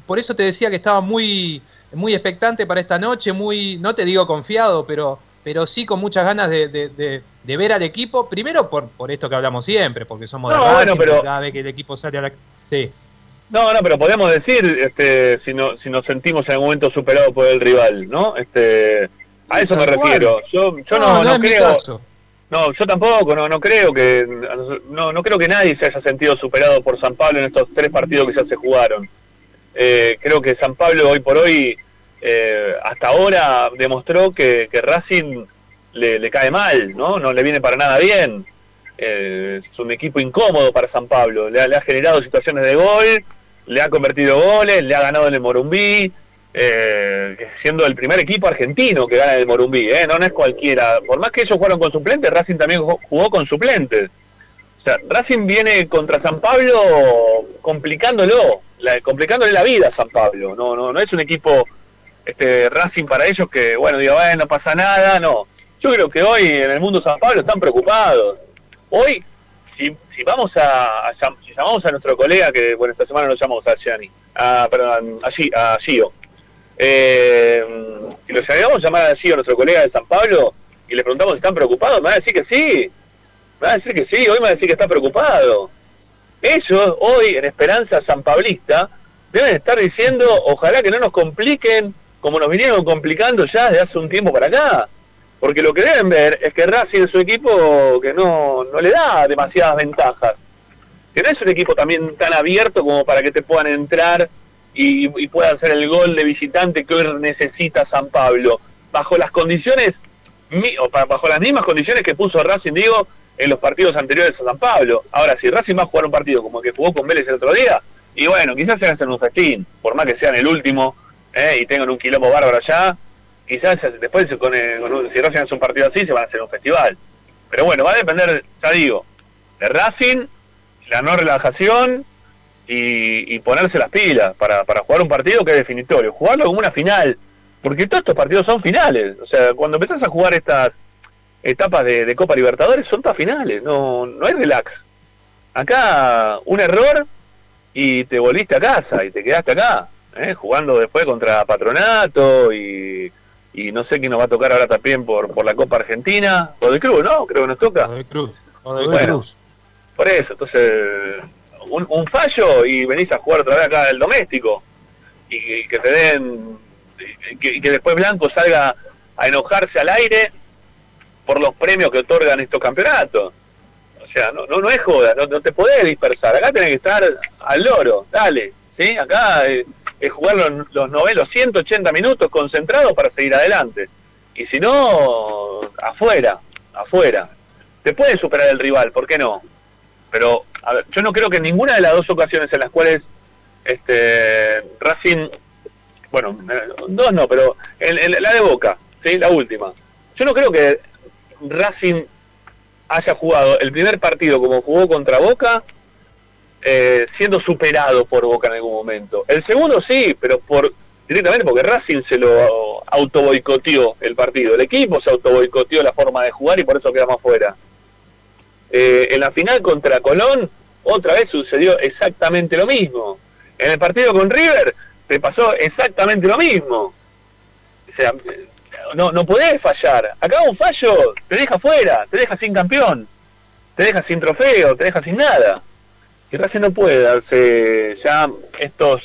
por eso te decía que estaba muy muy expectante para esta noche, muy, no te digo confiado, pero, pero sí con muchas ganas de, de, ver al equipo. Primero por, por esto que hablamos siempre, porque somos de Racing, pero... cada vez que el equipo sale a la... Sí. No, no, pero podemos decir, este, si, no, si nos sentimos en algún momento superados por el rival, ¿no? Este, a eso me refiero. Yo, yo no, no, creo... No, yo tampoco, no, no creo que no, no creo que nadie se haya sentido superado por San Pablo en estos tres partidos que ya se jugaron. Eh, creo que San Pablo hoy por hoy, eh, hasta ahora, demostró que, Racing le, cae mal, ¿no? No le viene para nada bien. Eh, es un equipo incómodo para San Pablo. Le, ha generado situaciones de gol, le ha convertido goles, le ha ganado en el Morumbí, siendo el primer equipo argentino que gana en el Morumbí, No, no es cualquiera. Por más que ellos jugaron con suplentes, Racing también jugó con suplentes. O sea, Racing viene contra San Pablo complicándolo, complicándole la vida a San Pablo. No, no, no es un equipo este Racing para ellos que, bueno, digo, no pasa nada, no. Yo creo que hoy en el mundo San Pablo están preocupados. Hoy, si, vamos a, si llamamos a nuestro colega, que bueno, esta semana lo llamamos a Gianni, a, perdón, a, Gio, eh, si lo llamamos a llamar a nuestro colega de San Pablo, y le preguntamos si están preocupados, me va a decir que sí me va a decir que sí, hoy me va a decir que está preocupado. Ellos, hoy, en Esperanza San Pablista, deben estar diciendo, ojalá que no nos compliquen como nos vinieron complicando ya desde hace un tiempo para acá. Porque lo que deben ver es que Racing es un equipo que no, no le da demasiadas ventajas. Que no es un equipo también tan abierto como para que te puedan entrar y, y pueda hacer el gol de visitante que hoy necesita San Pablo, bajo las condiciones, o bajo las mismas condiciones que puso Racing, digo, en los partidos anteriores a San Pablo. Ahora, si Racing va a jugar un partido como el que jugó con Vélez el otro día, y bueno, quizás se hagan un festín, por más que sean el último, eh, y tengan un quilombo bárbaro allá, quizás después con, si Racing hace un partido así, se van a hacer un festival. Pero bueno, va a depender, ya digo, de Racing, la no relajación y, ponerse las pilas para, para jugar un partido que es definitorio, jugarlo como una final, porque todos estos partidos son finales. O sea, cuando empezás a jugar estas etapas de, Copa Libertadores son todas finales, no, no hay relax. Acá un error y te volviste a casa y te quedaste acá, ¿eh? jugando después contra Patronato y, y no sé quién nos va a tocar ahora también por, por la Copa Argentina, o de Cruz, ¿no? Creo que nos toca. O de Cruz. O de Cruz. Por eso, entonces, un, un, fallo y venís a jugar otra vez acá el doméstico. Y, que te den. Y que, después Blanco salga a enojarse al aire por los premios que otorgan estos campeonatos. O sea, no, no, es joda, no, te podés dispersar. Acá tenés que estar al loro, dale. ¿sí? Acá es, jugar los, los, los 180 minutos concentrados para seguir adelante. Y si no, afuera, afuera. Te puede superar el rival, ¿por qué no? Pero a ver, yo no creo que en ninguna de las dos ocasiones en las cuales este Racing, bueno, dos no, pero en, la de Boca, ¿sí? la última, yo no creo que Racing haya jugado el primer partido como jugó contra Boca, eh, siendo superado por Boca en algún momento. El segundo sí, pero por directamente porque Racing se lo auto boicoteó el partido. El equipo se auto boicoteó la forma de jugar y por eso quedamos fuera. Eh, en la final contra Colón, otra vez sucedió exactamente lo mismo. En el partido con River, te pasó exactamente lo mismo. O sea, no, no podés fallar. Acá un fallo te deja fuera, te deja sin campeón, te deja sin trofeo, te deja sin nada. Y Racing no puede darse ya estos...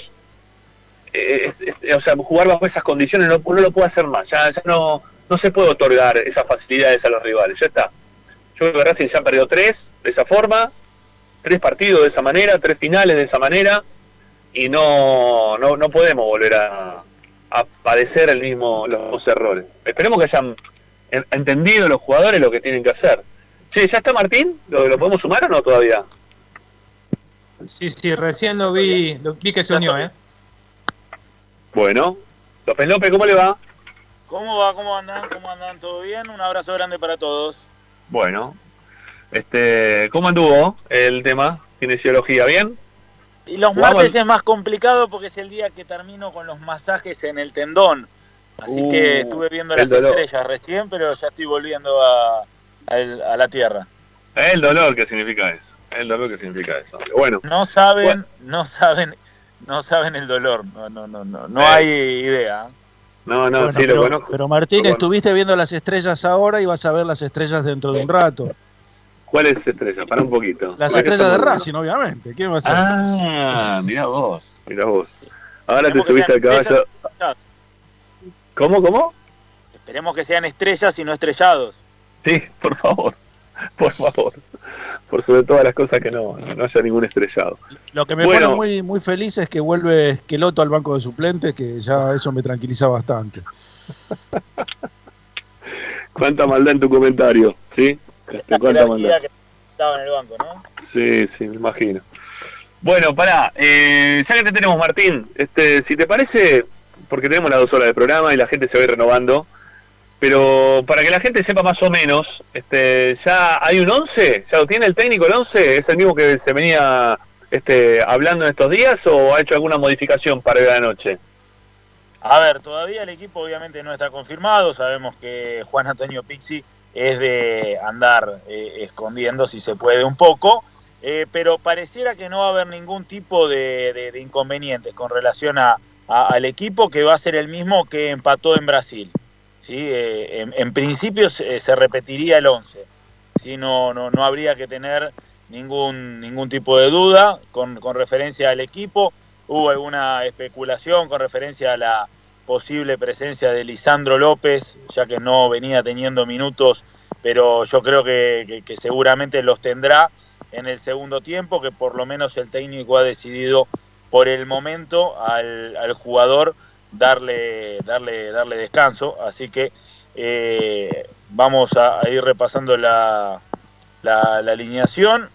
Eh, o sea, jugar bajo esas condiciones no, no lo puede hacer más. Ya, no, no se puede otorgar esas facilidades a los rivales. Ya está. Yo creo que Racing ya perdió tres de esa forma, tres partidos de esa manera, tres finales de esa manera, y no, no, no podemos volver a, padecer el mismo, los mismos errores. Esperemos que hayan entendido los jugadores lo que tienen que hacer. Sí, ¿ya está Martín? ¿Lo, lo podemos sumar o no todavía? Sí, sí, recién lo vi, lo vi que se unió, ¿eh? Bueno, López López, ¿cómo le va? ¿Cómo va? ¿Cómo andan? ¿Cómo andan? ¿Todo bien? Un abrazo grande para todos. Bueno, este, ¿cómo anduvo el tema? ¿Kinesiología bien? Y los martes es más complicado porque es el día que termino con los masajes en el tendón. Así que uh, estuve viendo las estrellas recién, pero ya estoy volviendo a, la tierra. El dolor que significa eso. El dolor que significa eso. Bueno. No saben, no saben, no saben el dolor. No, no, no, no, no eh. hay idea. No, no, sí pero, lo conozco. Pero Martín, estuviste viendo las estrellas ahora y vas a ver las estrellas dentro de un rato. ¿Cuáles estrellas? Para un poquito. Las estrellas de Racing, obviamente. ¿Quién va a ser? Ah, mira vos, mira vos. Ahora te subiste al caballo. ¿Cómo, cómo? Esperemos que sean estrellas y no estrellados. Sí, por favor, por favor. Por sobre todas las cosas que no, no haya ningún estrellado. Lo que me pone muy, muy feliz es que vuelve Esqueloto al banco de suplentes, que ya eso me tranquiliza bastante. Cuánta maldad en tu comentario, ¿sí? Este, cuánta maldad. que estaba en el banco, ¿no? Sí, sí, me imagino. Bueno, pará, eh, ya que te tenemos, Martín, este, si te parece, porque tenemos las dos horas de programa y la gente se va a ir renovando, pero para que la gente sepa más o menos, este, ya hay un 11, ya lo tiene el técnico el 11, es el mismo que se venía este, hablando en estos días o ha hecho alguna modificación para la noche. A ver, todavía el equipo obviamente no está confirmado, sabemos que Juan Antonio Pixi es de andar eh, escondiendo si se puede un poco, eh, pero pareciera que no va a haber ningún tipo de, inconvenientes con relación a, al equipo que va a ser el mismo que empató en Brasil. ¿Sí? Eh, en, principio se, repetiría el 11, ¿sí? no, no, no habría que tener ningún, ningún tipo de duda con, con referencia al equipo. Hubo alguna especulación con referencia a la posible presencia de Lisandro López, ya que no venía teniendo minutos, pero yo creo que, seguramente los tendrá en el segundo tiempo, que por lo menos el técnico ha decidido por el momento al, al jugador darle, darle, darle descanso. Así que eh, vamos a, ir repasando la, la, alineación.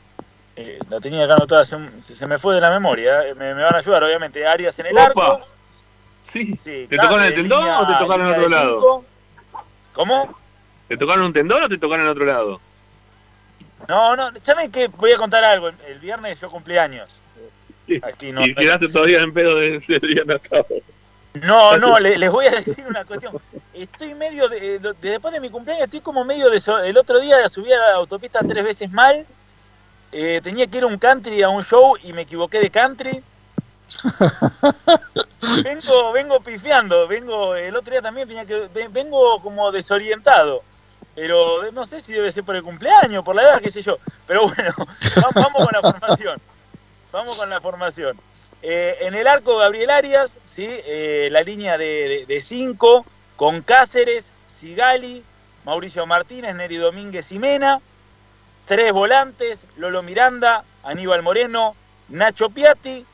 Eh, la tenía acá anotada, se, se, me fue de la memoria. Eh, me, van a ayudar, obviamente. Arias en el arco. Sí. sí. ¿Te tocaron el tendón o te tocaron en otro lado? ¿Cómo? ¿Te tocaron un tendón o te tocaron en otro lado? No, no, ¿saben qué? Voy a contar algo. El viernes yo cumplí años. Aquí no, y quedaste todavía en pedo de, de viernes no, no, les, voy a decir una cuestión. Estoy medio, de, después de mi cumpleaños, estoy como medio de... El otro día subí a la autopista tres veces mal. Eh, tenía que ir a un country, a un show, y me equivoqué de country. vengo, vengo pifiando, vengo, el otro día también tenía que, vengo como desorientado. Pero no sé si debe ser por el cumpleaños, por la edad, qué sé yo. Pero bueno, vamos con la formación. Vamos con la formación. Eh, en el arco Gabriel Arias, ¿sí? Eh, la línea de 5 con Cáceres, Sigali, Mauricio Martínez, Neri Domínguez y Mena. Tres volantes, Lolo Miranda, Aníbal Moreno, Nacho Piatti,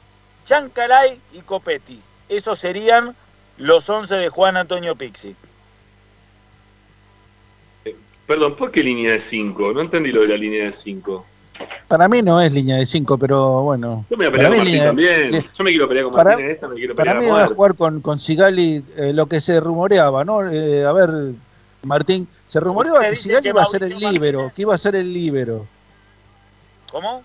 Chancalay y Copetti. Esos serían los 11 de Juan Antonio Pixi. Eh, perdón, ¿por qué línea de 5? No entendí lo de la línea de 5. Para mí no es línea de 5, pero bueno. Yo me voy a pelear con Martín también. Yo me quiero pelear con para, Martín esta, me quiero pelear Para mí va a jugar con, con Sigali eh, lo que se rumoreaba, ¿no? Eh, a ver, Martín, se rumoreaba que Sigali iba a ser el líbero, que iba a ser el líbero. ¿Cómo?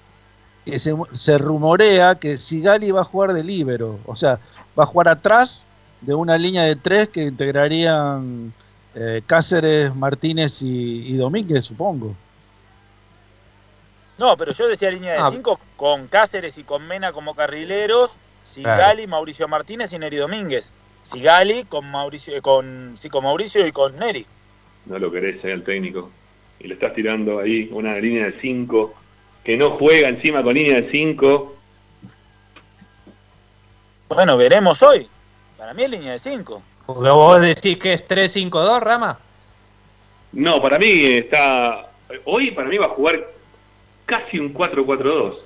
Que se, se rumorea que Sigali va a jugar de líbero, o sea, va a jugar atrás de una línea de tres que integrarían eh, Cáceres, Martínez y, y Domínguez, supongo. No, pero yo decía línea de 5 ah. con Cáceres y con Mena como carrileros, Sigali, Mauricio Martínez y Neri Domínguez. Sigali con Mauricio, eh, con, sí, con Mauricio y con Neri. No lo querés ahí al técnico. Y le estás tirando ahí una línea de 5 que no juega encima con línea de 5. Bueno, veremos hoy. Para mí es línea de 5. ¿Vos decís que es 3-5-2, Rama? No, para mí está. Hoy para mí va a jugar casi un 4-4-2.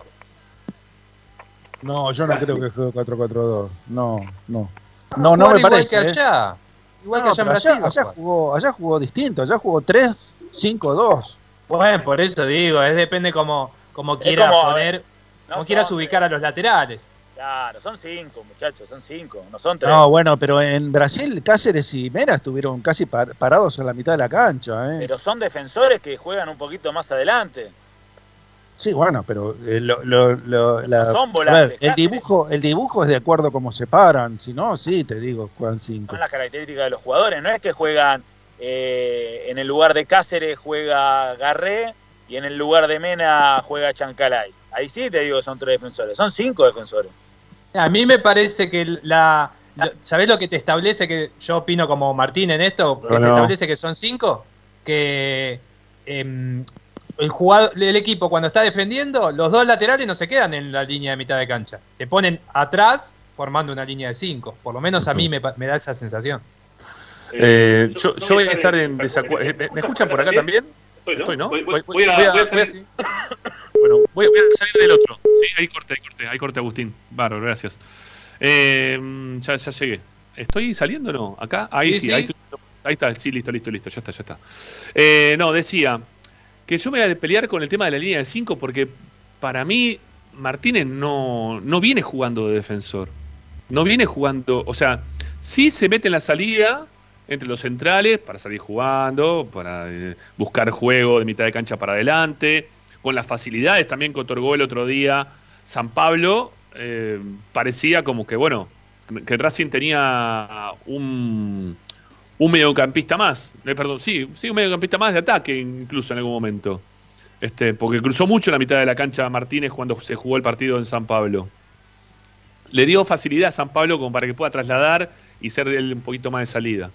No, yo no creo que juegue 4-4-2. No, no. No, no me parece. Igual que ¿eh? allá. Igual que allá en Brasil. Allá, jugó, allá jugó distinto. Allá jugó 3-5-2. Bueno, por eso digo, es depende como, como quieras poner, no como quieras ubicar a los laterales. Claro, son cinco, muchachos, son cinco, no son tres. No, bueno, pero en Brasil Cáceres y Mera estuvieron casi parados en la mitad de la cancha. ¿eh? Pero son defensores que juegan un poquito más adelante. Sí, bueno, pero eh, lo, la, son volantes. el dibujo, el dibujo es de acuerdo a cómo se paran. Si no, sí, te digo, juegan cinco. Son las características de los jugadores. No es que juegan eh, en el lugar de Cáceres juega Garré y en el lugar de Mena juega Chancalay. Ahí sí te digo que son tres defensores. Son cinco defensores. A mí me parece que la, ¿Sabés lo que te establece? Que yo opino como Martín en esto, que te establece que son cinco. Que eh, el, jugador, el equipo cuando está defendiendo, los dos laterales no se quedan en la línea de mitad de cancha. Se ponen atrás formando una línea de cinco. Por lo menos a mí me, da esa sensación. Eh, yo, yo, voy a estar en desacuerdo. Eh, ¿Me, escuchan por acá también? Estoy, ¿no? Voy, a, voy, a, bueno, voy, a salir del otro. Sí, ahí corte, ahí corte, ahí corte, Agustín. Bárbaro, gracias. Eh, ya, ya llegué. ¿Estoy saliendo o no? ¿Acá? Ahí sí, Ahí, ahí, está. Sí, listo, listo, listo. Ya está, ya está. Eh, no, decía, que yo me voy a pelear con el tema de la línea de 5 porque para mí Martínez no, no viene jugando de defensor. No viene jugando, o sea, sí se mete en la salida entre los centrales para salir jugando, para eh, buscar juego de mitad de cancha para adelante, con las facilidades también que otorgó el otro día San Pablo, eh, parecía como que, bueno, que Racing tenía un, un mediocampista más, eh, perdón, sí, sí, un mediocampista más de ataque incluso en algún momento. Este, porque cruzó mucho la mitad de la cancha Martínez cuando se jugó el partido en San Pablo. Le dio facilidad a San Pablo como para que pueda trasladar y ser un poquito más de salida.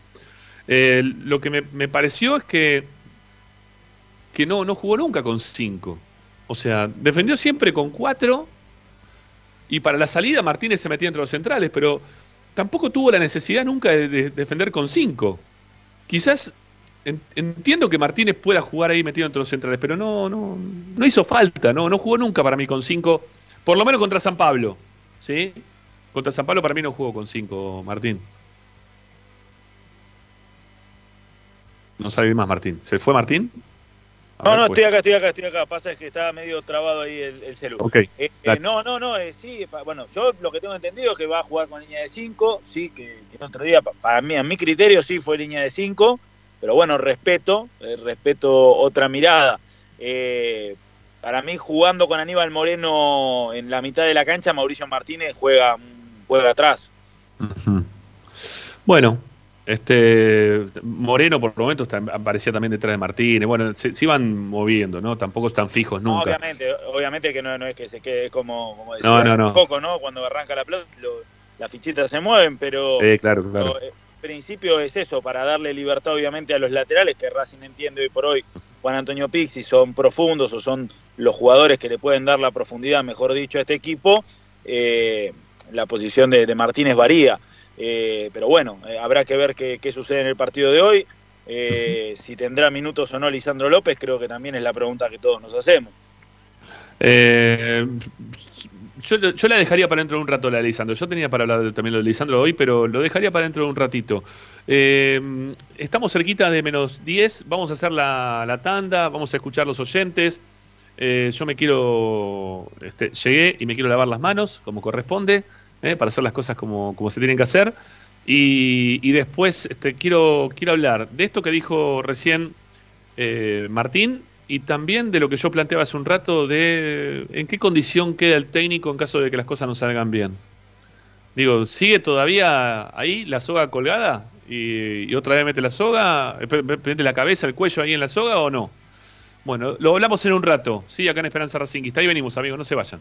Eh, lo que me, pareció es que, que no, no jugó nunca con cinco. O sea, defendió siempre con cuatro y para la salida Martínez se metía entre los centrales, pero tampoco tuvo la necesidad nunca de, defender con cinco. Quizás entiendo que Martínez pueda jugar ahí metido entre los centrales, pero no, no, no hizo falta, no, no jugó nunca para mí con cinco, por lo menos contra San Pablo, ¿sí? Contra San Pablo para mí no jugó con 5, Martín. No sabe más Martín. ¿Se fue Martín? No, no, estoy acá, estoy acá, estoy acá. Pasa es que estaba medio trabado ahí el, el celular. Ok. Eh, eh, no, no, no, eh, sí, bueno, yo lo que tengo entendido es que va a jugar con línea de 5, sí, que, que, el otro día, para mí, a mi criterio, sí fue línea de 5, pero bueno, respeto, respeto otra mirada. para mí, jugando con Aníbal Moreno en la mitad de la cancha, Mauricio Martínez juega, juega atrás. Uh -huh. Bueno, este Moreno por el momento está, aparecía también detrás de Martínez. Bueno, se, se, iban moviendo, ¿no? Tampoco están fijos nunca. No, obviamente, obviamente que no, no, es que se quede como, como decía no, no. Coco, ¿no? Cuando arranca la pelota, lo, las fichitas se mueven, pero sí, claro, claro. En principio es eso, para darle libertad obviamente a los laterales, que Racing entiende hoy por hoy, Juan Antonio Pixi, son profundos o son los jugadores que le pueden dar la profundidad, mejor dicho, a este equipo. Eh, la posición de, de Martínez varía. Eh, pero bueno, eh, habrá que ver qué, sucede en el partido de hoy. Eh, si tendrá minutos o no Lisandro López, creo que también es la pregunta que todos nos hacemos. Yo, yo, la dejaría para dentro de un rato la de Lisandro. Yo tenía para hablar también de Lisandro hoy, pero lo dejaría para dentro de un ratito. Estamos cerquita de menos 10, vamos a hacer la, la tanda, vamos a escuchar los oyentes. yo me quiero, este, llegué y me quiero lavar las manos como corresponde. ¿Eh? para hacer las cosas como, como se tienen que hacer. Y, y después este, quiero, quiero hablar de esto que dijo recién eh, Martín y también de lo que yo planteaba hace un rato de en qué condición queda el técnico en caso de que las cosas no salgan bien. Digo, ¿sigue todavía ahí la soga colgada? Y, otra vez mete la soga, mete la cabeza, el cuello ahí en la soga o no? Bueno, lo hablamos en un rato, sí, acá en Esperanza Racingista. Ahí venimos, amigos, no se vayan.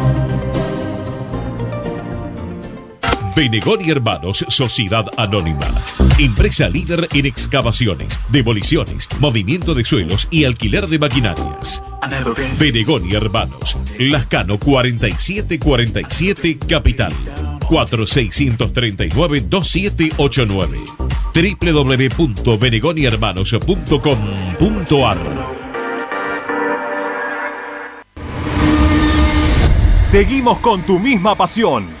Benegón y Hermanos, Sociedad Anónima. Empresa líder en excavaciones, demoliciones, movimiento de suelos y alquiler de maquinarias. Benegón y Hermanos, Lascano 4747 Capital. 4639-2789 www.benegonihermanos.com.ar Seguimos con tu misma pasión.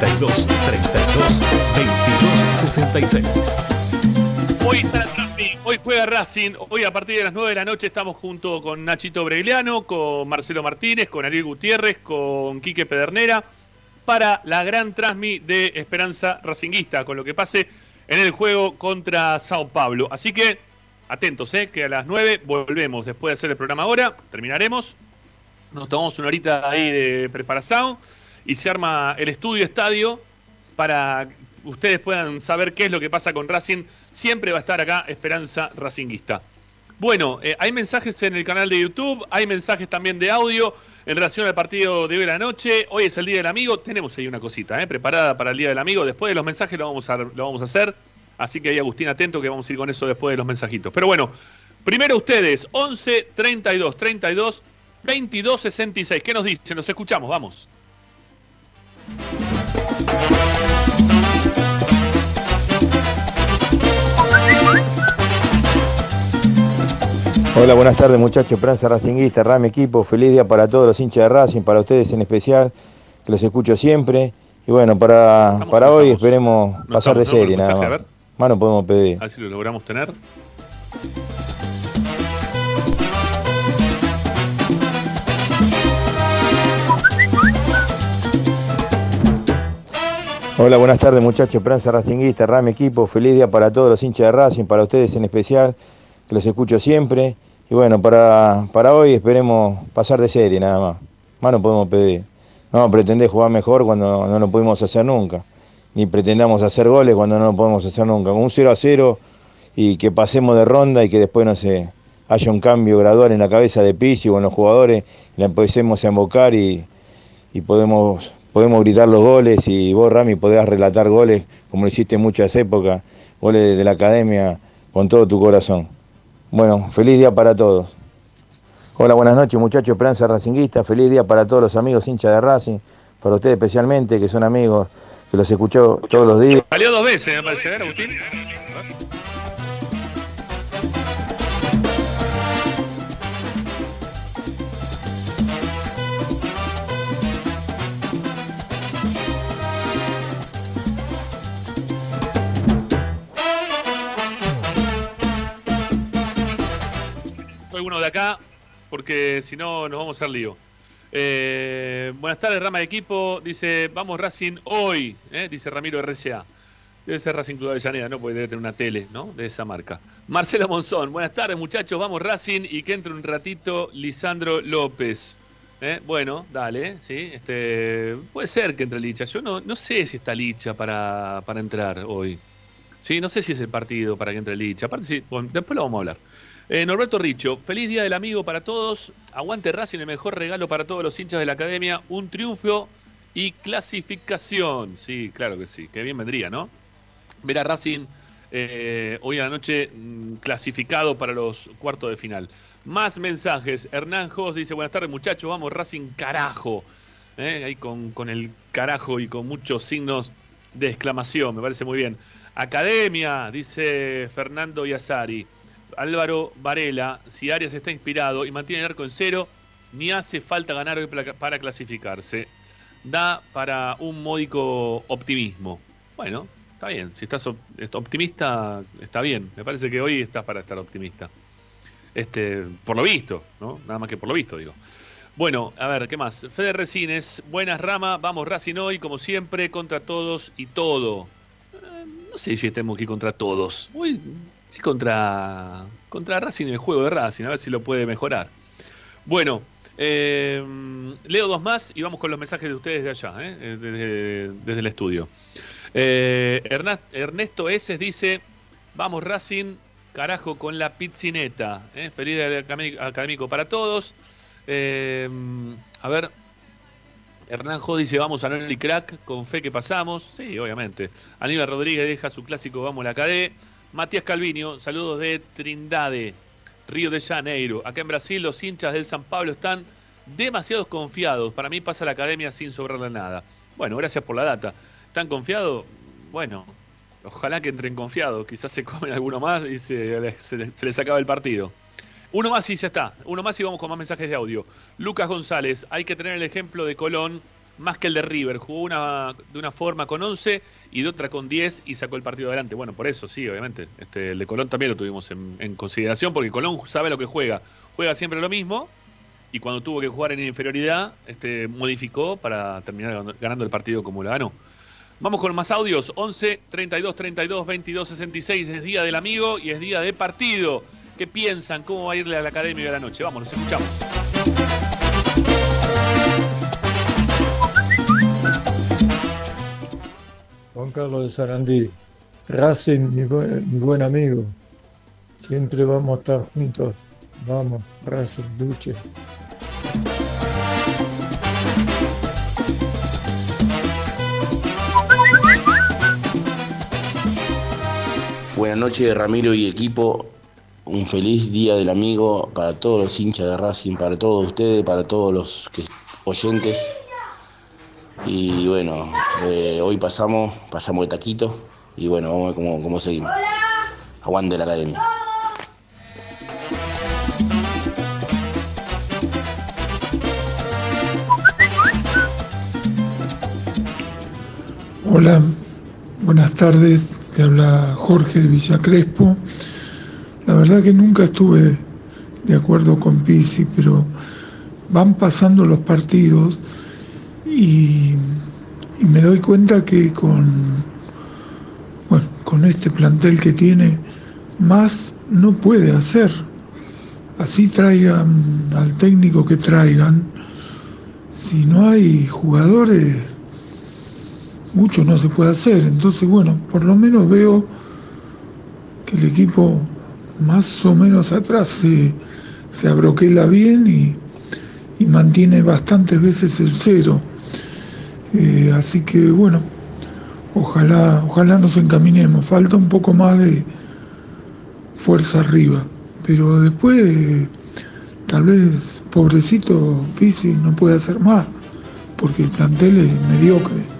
32 32 22 66. Hoy está hoy juega Racing, hoy a partir de las 9 de la noche estamos junto con Nachito Bregliano, con Marcelo Martínez, con Ariel Gutiérrez, con Quique Pedernera, para la gran transmi de Esperanza Racinguista, con lo que pase en el juego contra Sao Paulo. Así que atentos, ¿eh? que a las 9 volvemos después de hacer el programa ahora, terminaremos, nos tomamos una horita ahí de preparación y se arma el estudio estadio para ustedes puedan saber qué es lo que pasa con Racing. Siempre va a estar acá Esperanza Racinguista. Bueno, eh, hay mensajes en el canal de YouTube, hay mensajes también de audio en relación al partido de hoy de la noche. Hoy es el Día del Amigo, tenemos ahí una cosita eh, preparada para el Día del Amigo. Después de los mensajes lo vamos, a, lo vamos a hacer, así que ahí Agustín atento que vamos a ir con eso después de los mensajitos. Pero bueno, primero ustedes, 11 32 32 22 66. ¿Qué nos dicen? Nos escuchamos, vamos. Hola, buenas tardes muchachos, Pranza Racinguista, Ram Equipo, feliz día para todos los hinchas de Racing, para ustedes en especial, que los escucho siempre. Y bueno, para, para hoy esperemos pasar de serie, nada más. Más no podemos pedir. A ver si lo logramos tener. Hola, buenas tardes muchachos, Pranza Racinguista, Ram Equipo, feliz día para todos los hinchas de Racing, para ustedes en especial, que los escucho siempre. Y bueno, para, para hoy esperemos pasar de serie nada más. Más no podemos pedir. No pretender jugar mejor cuando no lo pudimos hacer nunca. Ni pretendamos hacer goles cuando no lo podemos hacer nunca. Un 0 a 0 y que pasemos de ronda y que después no se haya un cambio gradual en la cabeza de Pizzi o en los jugadores, la empecemos a embocar y, y podemos podemos gritar los goles y vos, Rami, podés relatar goles como lo hiciste en muchas épocas, goles de la academia con todo tu corazón. Bueno, feliz día para todos. Hola, buenas noches muchachos, Esperanza Racinguista, feliz día para todos los amigos hinchas de Racing, para ustedes especialmente, que son amigos, que los escucho todos los días. Salió dos veces, me parece, ¿eh, Agustín? Uno de acá, porque si no nos vamos a hacer lío. Eh, buenas tardes, rama de equipo. Dice, vamos Racing hoy, eh, dice Ramiro RCA. Debe ser Racing Club de Avellaneda, ¿no? Porque debe tener una tele, ¿no? De esa marca. Marcelo Monzón, buenas tardes, muchachos. Vamos Racing y que entre un ratito Lisandro López. Eh, bueno, dale, sí. Este, puede ser que entre Licha. Yo no, no sé si está Licha para, para entrar hoy. Sí, no sé si es el partido para que entre Licha. Aparte, sí, después lo vamos a hablar. Eh, Norberto Richo, feliz día del amigo para todos. Aguante Racing, el mejor regalo para todos los hinchas de la academia. Un triunfo y clasificación. Sí, claro que sí. Que bien vendría, ¿no? Ver a Racing eh, hoy a la noche mm, clasificado para los cuartos de final. Más mensajes. Hernán Jos dice: Buenas tardes, muchachos. Vamos, Racing, carajo. Eh, ahí con, con el carajo y con muchos signos de exclamación. Me parece muy bien. Academia, dice Fernando Yazari. Álvaro Varela, si Arias está inspirado y mantiene el arco en cero, ni hace falta ganar hoy para clasificarse. Da para un módico optimismo. Bueno, está bien. Si estás optimista, está bien. Me parece que hoy estás para estar optimista. Este, por lo visto, ¿no? Nada más que por lo visto, digo. Bueno, a ver, ¿qué más? Fede Resines, buenas Rama, vamos Racing hoy, como siempre, contra todos y todo. Eh, no sé si estemos aquí contra todos. Es contra, contra Racing el juego de Racing, a ver si lo puede mejorar. Bueno, eh, leo dos más y vamos con los mensajes de ustedes de allá, eh, desde, el estudio. Eh, Ernesto S. dice, vamos Racing, carajo con la pizzineta. Feliz académico para todos. a ver, Hernán Jo dice, vamos a Noli Crack, con fe que pasamos. Sí, obviamente. Aníbal Rodríguez deja su clásico Vamos la Cadé. Matías Calviño, saludos de Trindade, Río de Janeiro. Acá en Brasil los hinchas del San Pablo están demasiados confiados. Para mí pasa la academia sin sobrarle nada. Bueno, gracias por la data. ¿Están confiados? Bueno, ojalá que entren confiados. Quizás se comen alguno más y se, se les acaba el partido. Uno más y ya está. Uno más y vamos con más mensajes de audio. Lucas González, hay que tener el ejemplo de Colón más que el de River. Jugó una, de una forma con 11 y de otra con 10 y sacó el partido adelante. Bueno, por eso sí, obviamente. Este, el de Colón también lo tuvimos en, consideración porque Colón sabe lo que juega. Juega siempre lo mismo y cuando tuvo que jugar en inferioridad, este, modificó para terminar ganando el partido como lo ganó. Vamos con más audios. 11 32 32 22 66 es día del amigo y es día de partido. ¿Qué piensan? ¿Cómo va a irle a la academia de la noche? Vamos, nos escuchamos. Juan Carlos de Sarandí, Racing, mi buen, amigo. Siempre vamos a estar juntos. Vamos, Racing, luche. Buenas noches, Ramiro y equipo un feliz día del amigo para todos los hinchas de Racing, para todos ustedes, para todos los oyentes. Y bueno, eh, hoy pasamos, pasamos de taquito y bueno, vamos a ver cómo, cómo seguimos. Aguante la academia. Hola, buenas tardes. Te habla Jorge de Villa Crespo. La verdad que nunca estuve de acuerdo con Pisi, pero van pasando los partidos y, me doy cuenta que con, con este plantel que tiene, más no puede hacer. Así traigan al técnico que traigan, si no hay jugadores, mucho no se puede hacer. Entonces, bueno, por lo menos veo que el equipo más o menos atrás se, se abroquela bien y, mantiene bastantes veces el cero. Eh, así que bueno, ojalá, ojalá nos encaminemos. Falta un poco más de fuerza arriba. Pero después, tal vez, pobrecito Pisi no puede hacer más, porque el plantel es mediocre.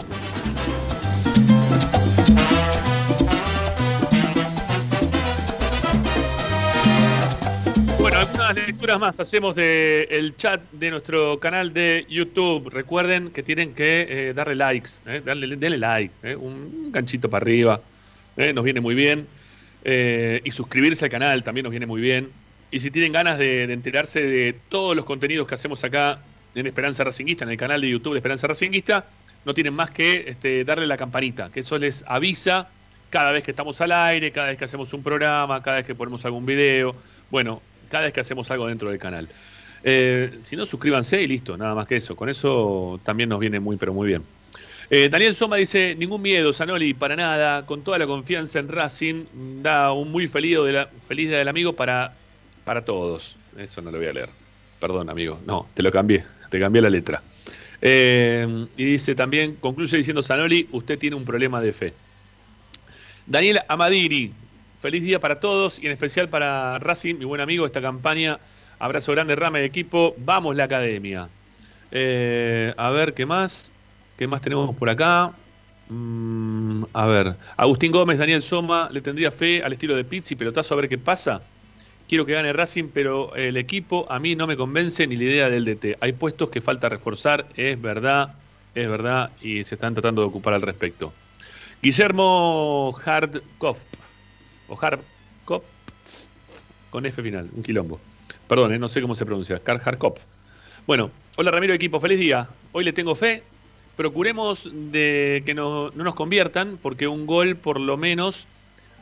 Más hacemos del el chat de nuestro canal de YouTube. Recuerden que tienen que eh, darle likes, eh, darle, denle like, eh, un ganchito para arriba, nos viene muy bien. y suscribirse al canal también nos viene muy bien. Y si tienen ganas de, enterarse de todos los contenidos que hacemos acá en Esperanza Racinguista, en el canal de YouTube de Esperanza Racinguista, no tienen más que este, darle la campanita, que eso les avisa cada vez que estamos al aire, cada vez que hacemos un programa, cada vez que ponemos algún video. Bueno, cada vez que hacemos algo dentro del canal. Eh, si no, suscríbanse y listo, nada más que eso. Con eso también nos viene muy, pero muy bien. Eh, Daniel Soma dice, ningún miedo, Zanoli, para nada, con toda la confianza en Racing, da un muy feliz, día del amigo para, para todos. Eso no lo voy a leer. Perdón, amigo. No, te lo cambié, te cambié la letra. Eh, y dice también, concluye diciendo Zanoli, usted tiene un problema de fe. Daniel Amadiri, Feliz día para todos y en especial para Racing, mi buen amigo, esta campaña. Abrazo grande, rama de equipo. Vamos la academia. Eh, a ver, ¿qué más? ¿Qué más tenemos por acá? Mm, a ver, Agustín Gómez, Daniel Soma, le tendría fe al estilo de Pizzi, pelotazo a ver qué pasa. Quiero que gane Racing, pero el equipo a mí no me convence ni la idea del DT. Hay puestos que falta reforzar, es verdad, es verdad, y se están tratando de ocupar al respecto. Guillermo Hardkoff o Harkop con F final, un quilombo. Perdón, eh, no sé cómo se pronuncia, Car Harkop. Bueno, hola Ramiro equipo, feliz día. Hoy le tengo fe. Procuremos de que no, nos conviertan, porque un gol por lo menos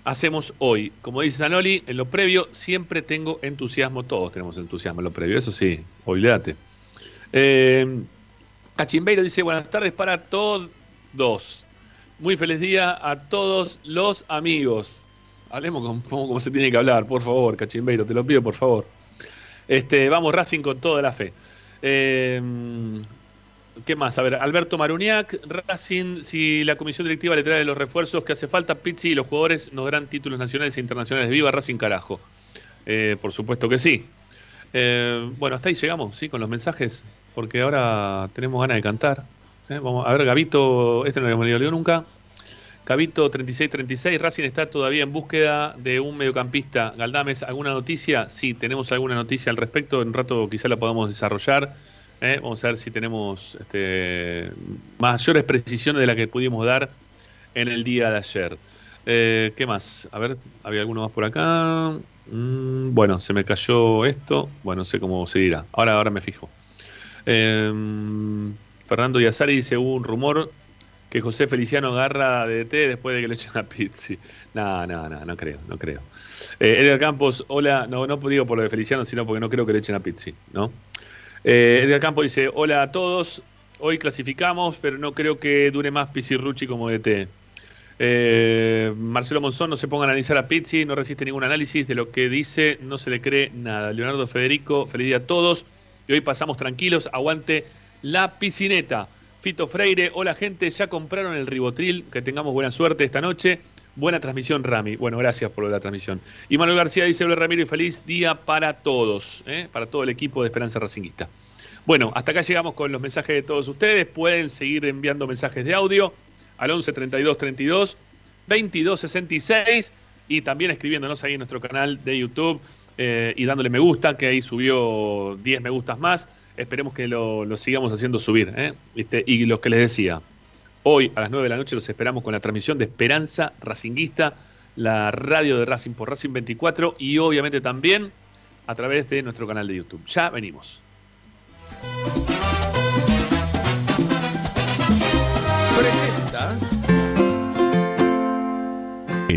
hacemos hoy. Como dice Zanoli, en lo previo siempre tengo entusiasmo. Todos tenemos entusiasmo en lo previo, eso sí, olvídate. Eh, Cachimbeiro dice buenas tardes para todos. Muy feliz día a todos los amigos. Hablemos como, se tiene que hablar, por favor, Cachimbeiro, te lo pido, por favor. Este, vamos Racing con toda la fe. Eh, ¿Qué más? A ver, Alberto Maruniak, Racing, si la comisión directiva le trae los refuerzos que hace falta, Pizzi y los jugadores nos darán títulos nacionales e internacionales. Viva Racing carajo. Eh, por supuesto que sí. Eh, bueno, hasta ahí llegamos, ¿sí? Con los mensajes, porque ahora tenemos ganas de cantar. Vamos a ver, Gabito, este no lo habíamos leído nunca. Gabito 3636, Racing está todavía en búsqueda de un mediocampista. Galdames, ¿alguna noticia? Sí, tenemos alguna noticia al respecto. En un rato quizá la podamos desarrollar. ¿eh? Vamos a ver si tenemos este, mayores precisiones de las que pudimos dar en el día de ayer. Eh, ¿Qué más? A ver, había alguno más por acá. Mm, bueno, se me cayó esto. Bueno, no sé cómo seguirá. Ahora, ahora me fijo. Eh, Fernando Yazari dice: hubo un rumor que José Feliciano agarra de DT después de que le echen a Pizzi. No, no, no, no creo, no creo. Edgar Campos, hola, no, no digo por lo de Feliciano, sino porque no creo que le echen a Pizzi, ¿no? Eh, Edgar Campo dice, hola a todos, hoy clasificamos, pero no creo que dure más Rucci como DT. Eh, Marcelo Monzón no se ponga a analizar a Pizzi, no resiste ningún análisis de lo que dice, no se le cree nada. Leonardo Federico, feliz día a todos. Y hoy pasamos tranquilos, aguante la piscineta. Fito Freire, hola gente, ya compraron el ribotril, que tengamos buena suerte esta noche. Buena transmisión, Rami. Bueno, gracias por la transmisión. Y Manuel García dice, hola Ramiro y feliz día para todos, ¿eh? para todo el equipo de Esperanza Racinguista. Bueno, hasta acá llegamos con los mensajes de todos ustedes. Pueden seguir enviando mensajes de audio al 11 32 32 22 66 y también escribiéndonos ahí en nuestro canal de YouTube eh, y dándole me gusta, que ahí subió 10 me gustas más. Esperemos que lo, sigamos haciendo subir. ¿eh? Y lo que les decía, Hoy a las 9 de la noche los esperamos con la transmisión de Esperanza Racinguista, la radio de Racing por Racing 24 y obviamente también a través de nuestro canal de YouTube. Ya venimos. Presenta.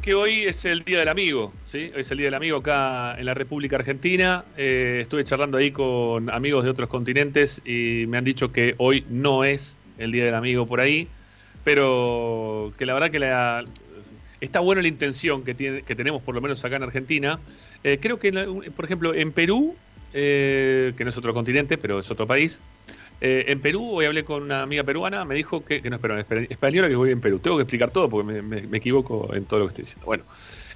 Que hoy es el Día del Amigo, ¿sí? Hoy es el Día del Amigo acá en la República Argentina. Eh, estuve charlando ahí con amigos de otros continentes y me han dicho que hoy no es el Día del Amigo por ahí, pero que la verdad que la, está buena la intención que, tenemos por lo menos acá en Argentina. Eh, creo que, por ejemplo, en Perú, eh, que no es otro continente, pero es otro país, eh, en Perú, hoy hablé con una amiga peruana, me dijo que, no, espera, española que voy en Perú. Tengo que explicar todo porque me, equivoco en todo lo que estoy diciendo. Bueno,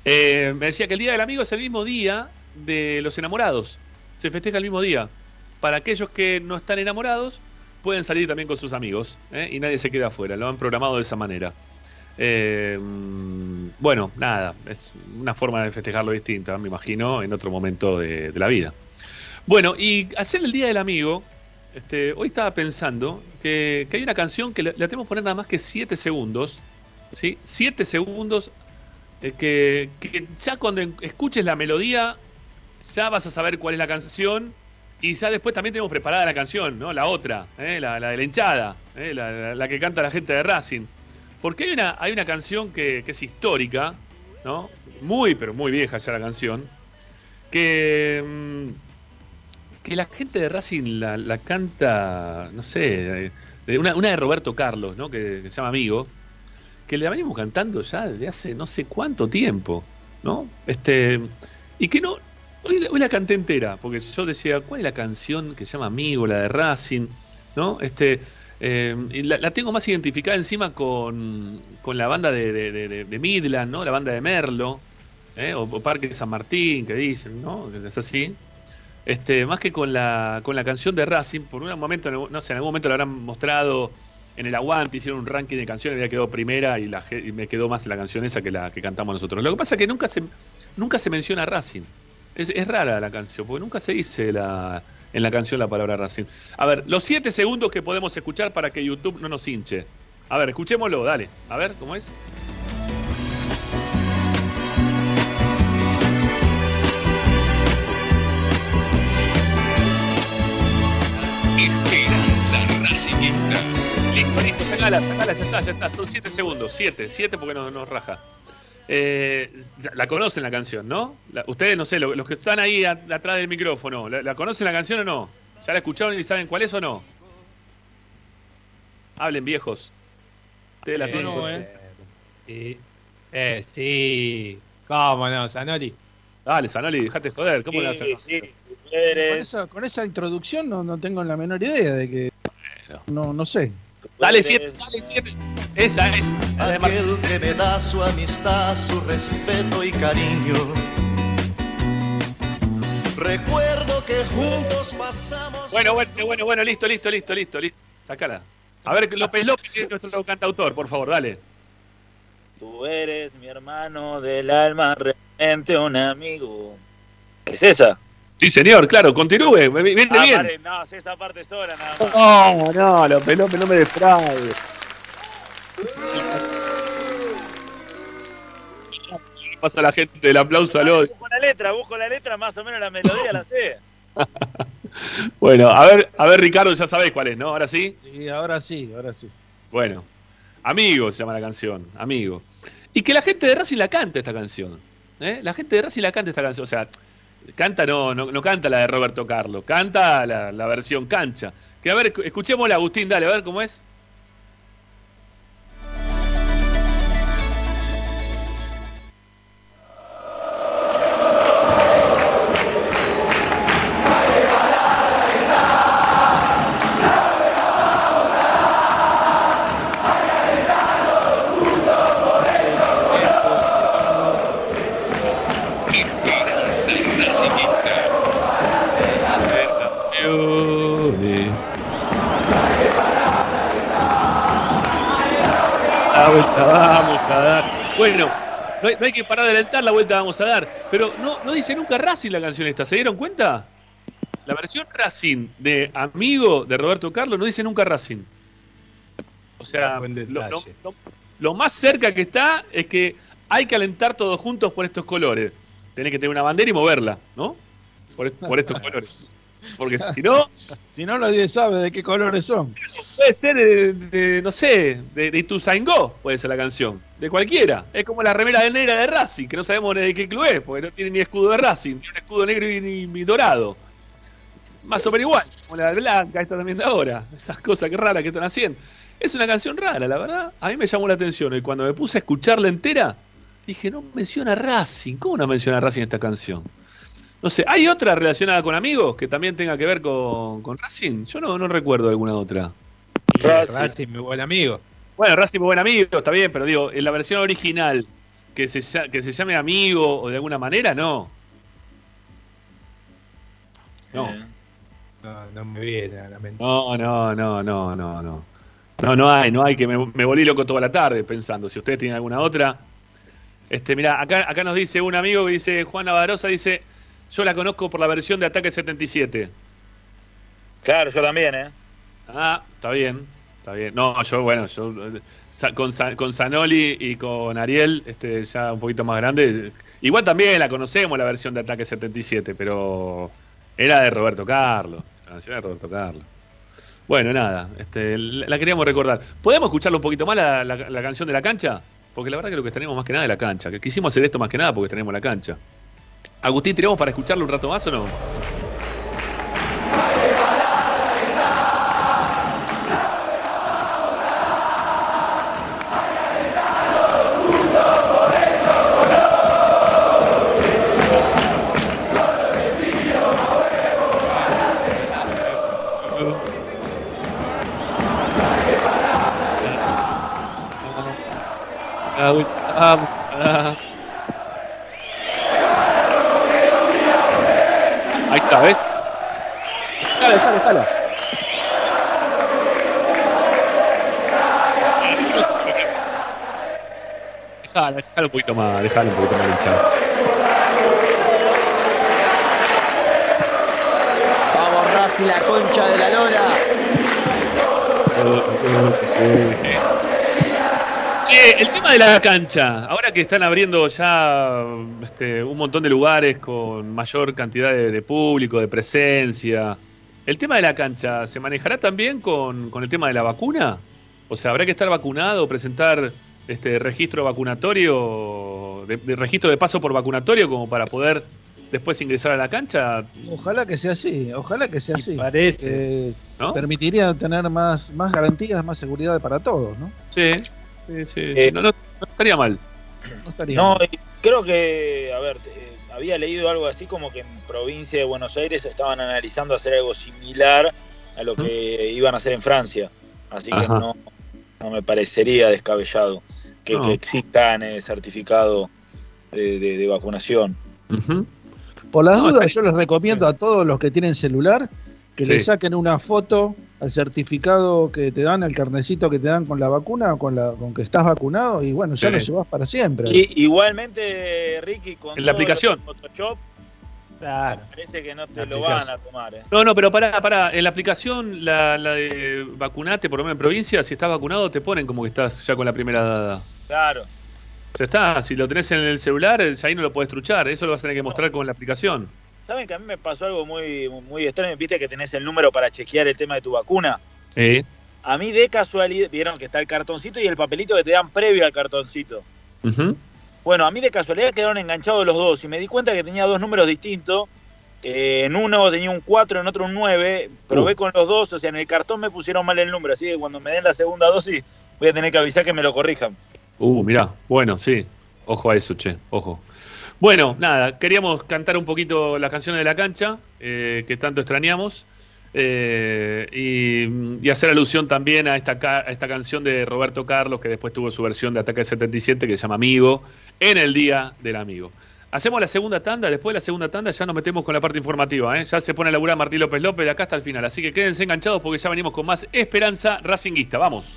eh, me decía que el Día del Amigo es el mismo día de los enamorados. Se festeja el mismo día. Para aquellos que no están enamorados, pueden salir también con sus amigos ¿eh? y nadie se queda afuera. Lo han programado de esa manera. bueno, nada, es una forma de festejarlo distinta, me imagino, en otro momento de la vida. Bueno, y hacer el Día del Amigo este, hoy estaba pensando que, hay una canción que le, tenemos que poner nada más que 7 segundos. ¿sí? 7 segundos eh, que, ya cuando escuches la melodía ya vas a saber cuál es la canción y ya después también tenemos preparada la canción, ¿no? La otra, ¿eh? la, de la hinchada, ¿eh? la, que canta la gente de Racing. Porque hay una, hay una canción que, que, es histórica, ¿no? Muy, pero muy vieja ya la canción, que... Mm, que la gente de Racing la, canta, no sé, una, de Roberto Carlos, ¿no? Que, se llama Amigo, que le venimos cantando ya desde hace no sé cuánto tiempo, ¿no? Este, y que no, hoy, la canté entera, porque yo decía, ¿cuál es la canción que se llama Amigo, la de Racing? ¿no? Este, eh, y la, la tengo más identificada encima con, con la banda de, de- Midland, ¿no? La banda de Merlo, ¿eh? o, o Parque San Martín, que dicen, ¿no? Es así. Este, más que con la, con la canción de Racing, por un momento, no sé, en algún momento lo habrán mostrado en el aguante, hicieron un ranking de canciones, había quedado primera y, la, me quedó más la canción esa que la que cantamos nosotros. Lo que pasa es que nunca se, nunca se menciona Racing. Es, rara la canción, porque nunca se dice la, en la canción la palabra Racing. A ver, los siete segundos que podemos escuchar para que YouTube no nos hinche. A ver, escuchémoslo, dale. A ver, ¿cómo es? Esperanza Racingista. Listo, listo, sacala, sacala, ya está, ya está. Son siete segundos, siete, siete porque nos, nos raja. Eh, la conocen la canción, ¿no? La- ustedes, no sé, lo- los que están ahí a- atrás del micrófono, ¿la, la conocen la canción o no? ¿Ya la escucharon y saben cuál es o no? Hablen, viejos. Ustedes la Eh, tienen. no, eh. Sí. Eh, sí. ¿Cómo no, Zanoli? Dale, Zanoli, dejate joder. ¿Cómo la hacen? Con esa, con esa introducción no, no tengo la menor idea de que. No, no sé. Dale, siete, dale, siete. Esa es. Aquel que me da su amistad, su respeto y cariño. Recuerdo que juntos pasamos. Bueno, bueno, bueno, bueno, listo, listo, listo, listo, listo. Sacala. A ver, López López, que es nuestro cantautor, por favor, dale. Tú eres mi hermano del alma, realmente un amigo. ¿Es esa? Sí, señor, claro, continúe, me- viene Ah, bien. pare, no, esa parte sola nada más. No, no, López López no me defraude. ¿Qué pasa a la gente del aplauso al odio? Busco la letra, busco la letra, más o menos la melodía la sé. Bueno, a ver, a ver, Ricardo, ya sabés cuál es, ¿no? Ahora sí. Y ahora sí, ahora sí. Bueno, Amigo se llama la canción, Amigo. Y que la gente de Racing la canta esta canción. ¿eh? La gente de Racing la canta esta canción. O sea, canta no, no, no canta la de Roberto Carlos, canta la, la versión cancha. Que a ver, escuchémosla, Agustín, dale, a ver cómo es. Hay, no hay que parar de alentar, la vuelta vamos a dar. Pero no, no dice nunca Racing la canción esta, ¿se dieron cuenta? La versión Racing de Amigo de Roberto Carlos no dice nunca Racing. O sea, lo, lo- lo- lo más cerca que está es que hay que alentar todos juntos por estos colores. Tenés que tener una bandera y moverla, ¿no? Por, por estos colores. Porque si no, Si no, nadie sabe de qué colores son. Puede ser de, de, no sé, de, de Ituzaingó, puede ser la canción. De cualquiera. Es como la remera de negra de Racing, que no sabemos de qué club es, porque no tiene ni escudo de Racing, tiene un escudo negro y, ni- ni dorado. Más o menos igual, como la de blanca, esta también de ahora. Esas cosas que raras que están haciendo. Es una canción rara, la verdad. A mí me llamó la atención. Y cuando me puse a escucharla entera, dije, no menciona Racing. ¿Cómo no menciona Racing esta canción? No sé, ¿hay otra relacionada con amigos que también tenga que ver con, con Racing? Yo no, no recuerdo alguna otra. Racing, mi buen amigo. Bueno, Racing muy buen amigo, está bien, pero digo, en la versión original, que se, que se llame amigo o de alguna manera, no. No. No, no me viene a la mente. No, no, no, no, no, no. No, no hay, no hay, que me, me volví loco toda la tarde pensando. Si ustedes tienen alguna otra. Este, mira, acá, acá nos dice un amigo que dice, Juan Navarosa dice, yo la conozco por la versión de Ataque 77. Claro, yo también, ¿eh? Ah, está bien, está bien. No, yo, bueno, yo con, con Zanoli y con Ariel, este, ya un poquito más grande. Igual también la conocemos, la versión de Ataque 77, pero era de Roberto Carlos. Canción era de Roberto Carlos. Bueno, nada, este, la, la queríamos recordar. ¿Podemos escucharlo un poquito más la, la- la canción de la cancha? Porque la verdad que lo que tenemos más que nada es la cancha. Que quisimos hacer esto más que nada porque tenemos la cancha. Agustín, ¿tenemos para escucharlo un rato más o no? ¿Ves? Sale, sale, sale. Dejalo, dejalo un poquito más, dejalo un poquito más hinchado. Vamos, Racing, la concha de la lora. Che, el tema de la cancha, ahora que están abriendo ya este, un montón de lugares con mayor cantidad de, de público, de presencia, ¿el tema de la cancha se manejará también con, con el tema de la vacuna? O sea, ¿habrá que estar vacunado, presentar este registro vacunatorio, de, de registro de paso por vacunatorio como para poder después ingresar a la cancha? Ojalá que sea así, ojalá que sea así. Parece. Eh, Permitiría tener más, más garantías, más seguridad para todos, ¿no? Sí, sí, sí. Eh, no, no- no estaría mal. No estaría No, mal. y creo que, a ver, eh, había leído algo así como que en provincia de Buenos Aires estaban analizando hacer algo similar a lo que iban a hacer en Francia. Así que no, no me parecería descabellado que, No. que exista eh, certificado de, de- de vacunación. Por las No, dudas, yo les recomiendo a todos los que tienen celular que Sí. le saquen una foto al certificado que te dan, al carnecito que te dan con la vacuna, con la con que estás vacunado, y bueno, ya Sí. lo llevas para siempre. Y, igualmente, Ricky, con la aplicación. Photoshop, Claro. parece que no te La lo van a tomar. ¿eh? No, no, pero pará, pará. En la aplicación, la, la de vacunate, por lo menos en provincia, si estás vacunado, te ponen como que estás ya con la primera dada. Claro. Ya está, si lo tenés en el celular, ya ahí no lo podés truchar. Eso lo vas a tener que mostrar con la aplicación. ¿Saben que a mí me pasó algo muy, muy extraño? Viste que tenés el número para chequear el tema de tu vacuna. Eh. A mí de casualidad, vieron que está el cartoncito y el papelito que te dan previo al cartoncito. Ujú. Bueno, a mí de casualidad quedaron enganchados los dos y me di cuenta que tenía dos números distintos. Eh, en uno tenía un 4, en otro un 9. Probé Uh. con los dos, o sea, en el cartón me pusieron mal el número, así que cuando me den la segunda dosis voy a tener que avisar que me lo corrijan. Uh, mirá. Bueno, sí. Ojo a eso, che. Ojo. Bueno, nada, queríamos cantar un poquito las canciones de la cancha, eh, que tanto extrañamos. eh, y, hacer alusión también a esta, a esta canción de Roberto Carlos, que después tuvo su versión de Ataque 77, que se llama Amigo, en el Día del Amigo. Hacemos la segunda tanda, después de la segunda tanda ya nos metemos con la parte informativa. ¿eh? Ya se pone a laburar Martín López López de acá hasta el final. Así que quédense enganchados porque ya venimos con más Esperanza Racinguista. Vamos.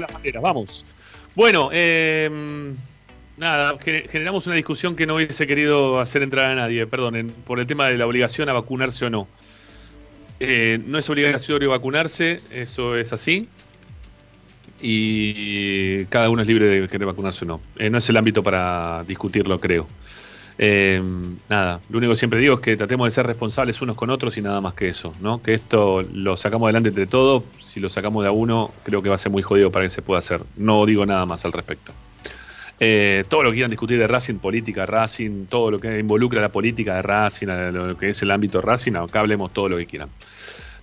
Las banderas, vamos. Bueno, eh, nada, ge- generamos una discusión que no hubiese querido hacer entrar a nadie, perdonen, por el tema de la obligación a vacunarse o no. Eh, no es obligatorio vacunarse, eso es así. Y cada uno es libre de querer vacunarse o no. Eh, no es el ámbito para discutirlo, creo. Eh, nada, lo único que siempre digo es que tratemos de ser responsables unos con otros y nada más que eso, ¿no? Que esto lo sacamos adelante entre todos. Si lo sacamos de a uno, creo que va a ser muy jodido para que se pueda hacer. No digo nada más al respecto. Eh, todo lo que quieran discutir de Racing, política, Racing, todo lo que involucra la política de Racing, lo que es el ámbito Racing, acá hablemos todo lo que quieran.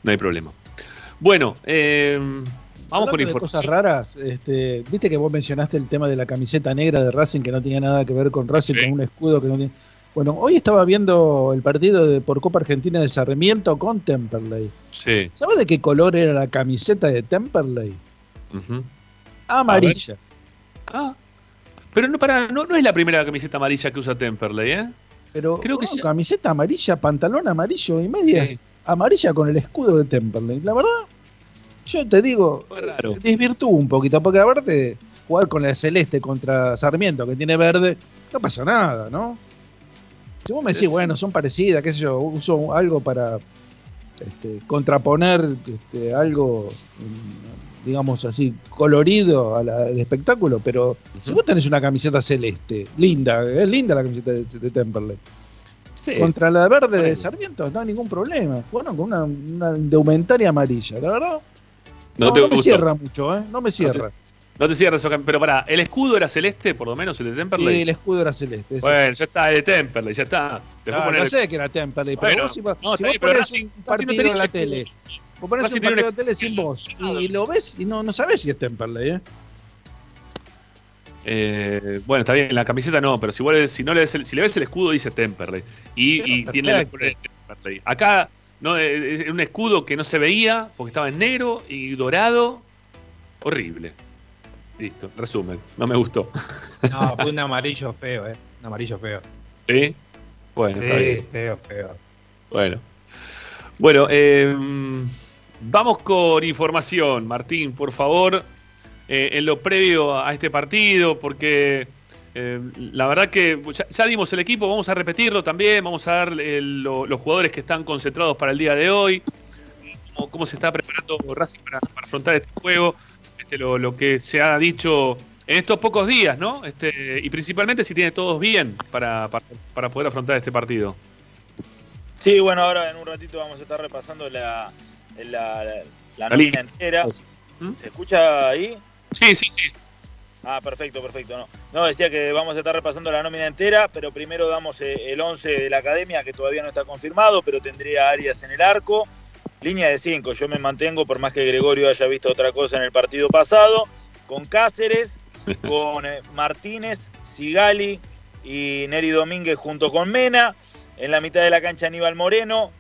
No hay problema. Bueno, eh, vamos Hablando con información. cosas raras. Este, Viste que vos mencionaste el tema de la camiseta negra de Racing que no tenía nada que ver con Racing, con un escudo que no tiene. Bueno, hoy estaba viendo el partido de, por Copa Argentina de Sarmiento con Temperley. Sí. ¿Sabes de qué color era la camiseta de Temperley? Amarilla. Ah, pero no, para, no, no es la primera camiseta amarilla que usa Temperley, ¿eh? Pero Creo que no, sí. camiseta amarilla, pantalón amarillo y medias Sí. amarilla con el escudo de Temperley. La verdad, yo te digo, raro. desvirtúo un poquito, porque aparte jugar con el celeste contra Sarmiento que tiene verde, no pasa nada, ¿no? Si vos me decís, bueno, son parecidas, qué sé yo, uso algo para este, contraponer este, algo, mm, digamos así, colorido al, al espectáculo, pero si vos tenés una camiseta celeste, linda, es linda la camiseta de, de Temperley. Sí. Contra la verde de Sarmiento no hay ningún problema. Jugaron con una, una indumentaria amarilla, la verdad. No No, te no me gustó. cierra mucho, ¿eh? No me cierra. No te cierres, Oca, pero pará, ¿el escudo era celeste, por lo menos, el de Sí, Temperley? el escudo era celeste. Bueno, ya está, el de Temperley, ya está. Poner- ya sé que era Temperley, pero Bueno, vos si, vos- no, si está vos bien, pero ponés un no partido en la tele, vos ponés un partido de tele sin voz y lo ves y no, no sabés si es Temperley, ¿eh? Eh, bueno, está bien, la camiseta no, pero si, vos le- si, no le ves el, si le ves el escudo dice Temperley. Y, y tiene el Temperley. Acá no, eh, es un escudo que no se veía porque estaba en negro y dorado. Horrible. Listo, resumen. No me gustó. No, fue un amarillo feo, eh. Un amarillo feo. ¿Sí? Bueno, está Sí, bien. feo, feo. Bueno. Bueno, eh, vamos con información, Martín, por favor, eh, en lo previo a este partido, porque eh, la verdad que ya, ya dimos el equipo, vamos a repetirlo también, vamos a dar el- lo- los jugadores que están concentrados para el día de hoy, cómo, cómo se está preparando Racing para, para afrontar este juego, este, lo, lo que se ha dicho en estos pocos días, ¿no? Este, y principalmente si tiene todos bien para, para, para poder afrontar este partido. Sí, bueno, ahora en un ratito vamos a estar repasando la, la, la- la nómina entera. ¿Se escucha ahí? Sí, sí, sí. Ah, perfecto, perfecto. No, no decía que vamos a estar repasando la nómina entera, pero primero damos eh, el 11 de la academia, que todavía no está confirmado, pero tendría Arias en el arco. Línea de 5, yo me mantengo, por más que Gregorio haya visto otra cosa en el partido pasado, con Cáceres, con eh, Martínez, Sigali y Neri Domínguez junto con Mena. En la mitad de la cancha Aníbal Moreno,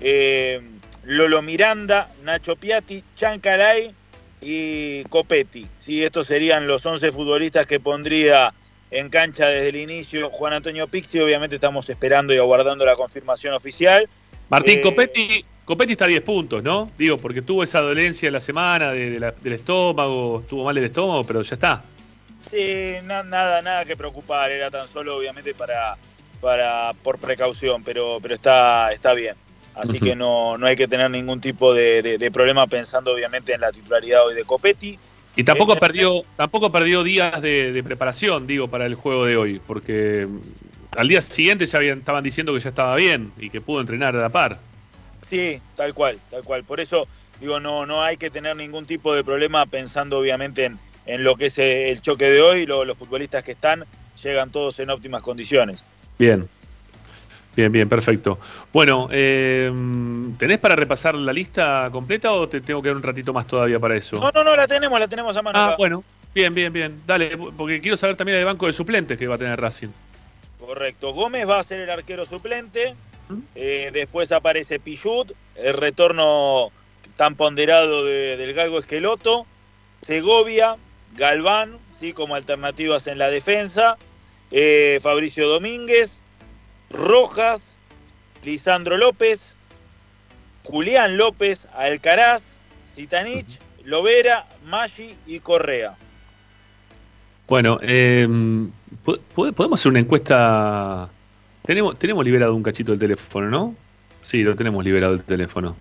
eh, Lolo Miranda, Nacho Piatti, Chancalay y Copetti. Sí, estos serían los 11 futbolistas que pondría en cancha desde el inicio Juan Antonio Pixi. Obviamente estamos esperando y aguardando la confirmación oficial. Martín Eh, Copetti, Copetti está a 10 puntos, ¿no? Digo, porque tuvo esa dolencia en la semana de- de la- del estómago, tuvo mal el estómago, pero ya está. Sí, na- nada, nada que preocupar, era tan solo obviamente para, para por precaución, pero, pero está, está bien. Así que no, no hay que tener ningún tipo de, de- de problema pensando obviamente en la titularidad hoy de Copetti. Y tampoco Eh, perdió, tampoco perdió días de, de preparación, digo, para el juego de hoy, porque mm, al día siguiente ya habían, estaban diciendo que ya estaba bien y que pudo entrenar a la par. Sí, tal cual, tal cual. Por eso digo, no, no hay que tener ningún tipo de problema pensando obviamente en, en lo que es eh, el choque de hoy. Lo- los futbolistas que están llegan todos en óptimas condiciones. Bien. Bien, bien, perfecto. Bueno, eh, ¿tenés para repasar la lista completa o te tengo que dar un ratito más todavía para eso? No, no, no, la tenemos, la tenemos a mano. Ah, acá. bueno, bien, bien, bien. Dale, porque quiero saber también el banco de suplentes que va a tener Racing. Correcto. Gómez va a ser el arquero suplente. Eh, después aparece Pichut, el retorno tan ponderado de- del Galgo Esqueloto. Segovia, Galván, sí, como alternativas en la defensa. Eh, Fabricio Domínguez, Rojas, Lisandro López, Julián López, Alcaraz, Zitanich, Lovera, Maggi y Correa. Bueno, eh, ¿po- po- podemos hacer una encuesta. Tenemos, tenemos liberado un cachito del teléfono, ¿no? Sí, lo tenemos liberado el teléfono.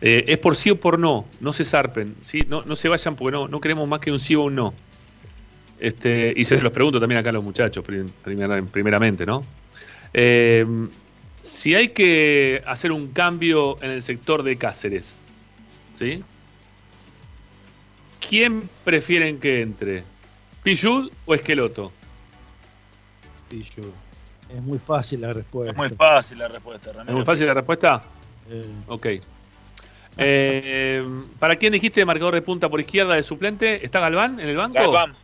Eh, es por sí o por no, no se zarpen, ¿sí? no, no se vayan porque no, no queremos más que un sí o un no. Este, y se los pregunto también acá a los muchachos, prim- primera- primeramente, ¿no? Eh, si hay que hacer un cambio en el sector de Cáceres, ¿sí? ¿Quién prefieren que entre? ¿Pichud o Esqueloto? Pichud. Es muy fácil la respuesta. Es muy fácil la respuesta, ¿Es Ramiro. muy fácil la respuesta? Eh, Ok. Eh, ¿Para quién dijiste marcador de punta por izquierda de suplente? ¿Está Galván en el banco? Galván,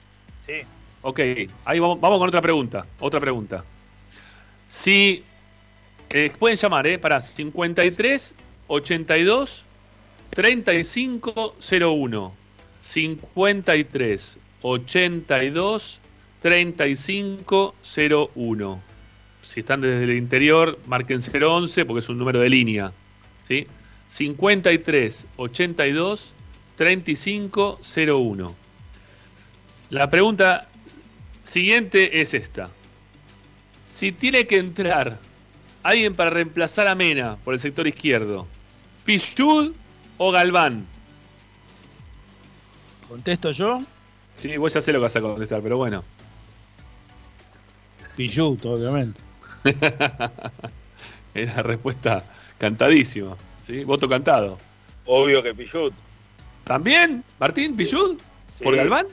sí. Ok, ahí vamos, vamos con otra pregunta. Otra pregunta. Si eh, pueden llamar, ¿eh? Para 53 82 35 01. 53 82 35 01. Si están desde el interior, marquen 011 porque es un número de línea. ¿sí? 53 82 35 01. La pregunta siguiente es esta. Si tiene que entrar alguien para reemplazar a Mena por el sector izquierdo, ¿Pichud o Galván? ¿Contesto yo? Sí, vos ya sé lo que vas a contestar, pero bueno. Pichut, obviamente. es la respuesta cantadísima. ¿sí? Voto cantado. Obvio que Pichut. ¿También? ¿Martín? ¿Pichud? ¿Por. Galván?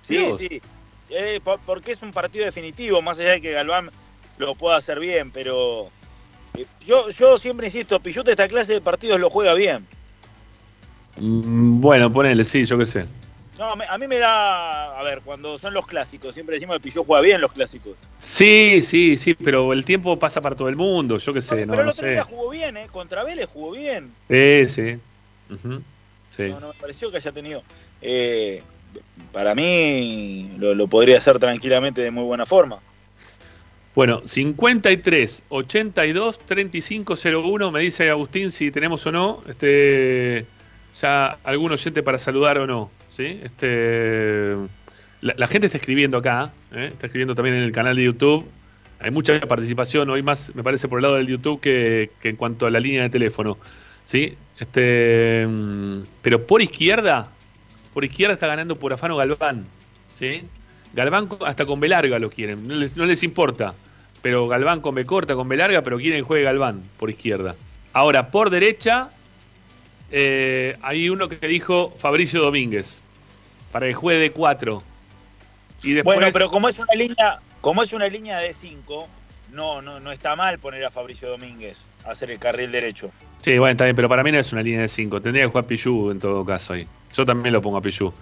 Sí, Dios. sí. Eh, por- porque es un partido definitivo, más allá de que Galván lo pueda hacer bien, pero eh, yo, yo siempre insisto, Pichut esta clase de partidos lo juega bien. Mm, Bueno, ponele, sí, yo qué sé. No, a mí me da. A ver, cuando son los clásicos, siempre decimos que Pilló juega bien los clásicos. Sí, sí, sí, pero el tiempo pasa para todo el mundo, yo qué sé, no, Pero el no otro sé. día jugó bien, ¿eh? Contra Vélez jugó bien. Sí, sí. Sí. No, no me pareció que haya tenido. eh, para mí lo, podría hacer tranquilamente de muy buena forma. Bueno, 53 82 35 01 me dice Agustín si tenemos o no este ya algún oyente para saludar o no, ¿sí? Este la, la gente está escribiendo acá, ¿eh? está escribiendo también en el canal de YouTube. Hay mucha participación hoy más me parece por el lado del YouTube que, que en cuanto a la línea de teléfono, ¿sí? Este mm, pero por izquierda, por izquierda está ganando por Afano Galván, ¿sí? Galván hasta con B larga lo quieren, no les, no les importa. Pero Galván con B corta, con B larga, pero quieren que juegue Galván por izquierda. Ahora, por derecha, eh, hay uno que dijo Fabricio Domínguez, para que juegue de 4. Y después, Bueno, pero como es una línea, como es una línea de 5, no, no, no está mal poner a Fabricio Domínguez a hacer el carril derecho. Sí, bueno, está bien, pero para mí no es una línea de 5. Tendría que jugar Pichu en todo caso ahí. Yo también lo pongo a Pichu.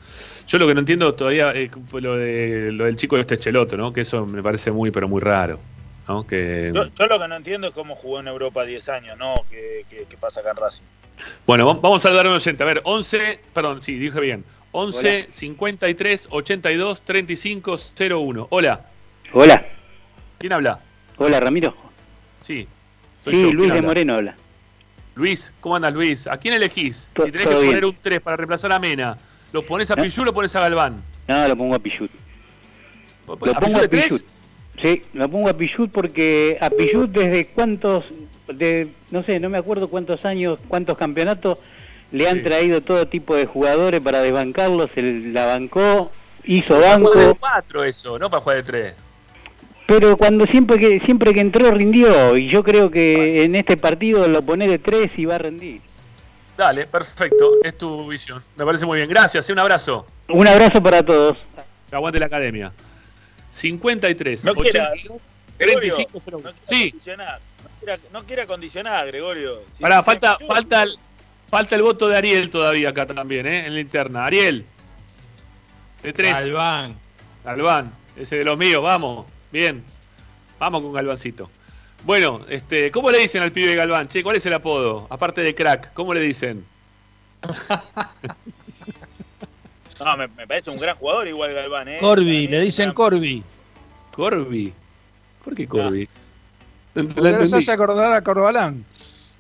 Yo lo que no entiendo todavía es lo, de, lo del chico de este Cheloto, ¿no? Que eso me parece muy, pero muy raro. ¿no? Que, Yo, yo lo que no entiendo es cómo jugó en Europa 10 años, no qué, qué- qué pasa acá en Racing. Bueno, vam- vamos a saludar a un oyente. A ver, 11, perdón, sí, dije bien. 11 Hola. 53 82 35 01. Hola, Hola, ¿quién habla? hola Ramiro. Sí, soy Sí, yo. Luis ¿Quién de habla? Moreno habla. Luis, ¿cómo andas, Luis? ¿A quién elegís? Si tenés que bien. poner un 3 para reemplazar a Mena, ¿lo pones a ¿Eh? Pichu o lo pones a Galván? No, lo pongo a Pichut. Lo ¿A pongo Pichu a de 3? Pichut. Sí, lo pongo a Pichut porque a Pichut desde cuántos, de no sé, no me acuerdo cuántos años, cuántos campeonatos le han Sí. traído todo tipo de jugadores para desbancarlos, se la bancó, hizo Para jugar de banco, 4 eso, no para jugar de 3. Pero cuando siempre que siempre que entró rindió y yo creo que en este partido lo pone de tres y va a rendir. Dale, perfecto, es tu visión. Me parece muy bien. Gracias, un abrazo. Un abrazo para todos. Aguante la academia. 53 No quiera, 80, Gregorio, 35 01. no quiera Sí, condicionar, no quiera, no quiera condicionar, Gregorio. Si Pará, falta, falta, el, falta el voto de Ariel todavía acá también, ¿eh? En la interna. Ariel. De tres. Galván. Galván. Ese de los míos, vamos. Bien. Vamos con Galvancito. Bueno, este, ¿cómo le dicen al pibe Galván? Che, ¿cuál es el apodo? Aparte de crack, ¿cómo le dicen? No, me, me parece un gran jugador igual Galván, ¿eh? Corby, le dicen Corby. Corby. ¿Por qué Corby? No, no entendí. hace acordar a Corbalán.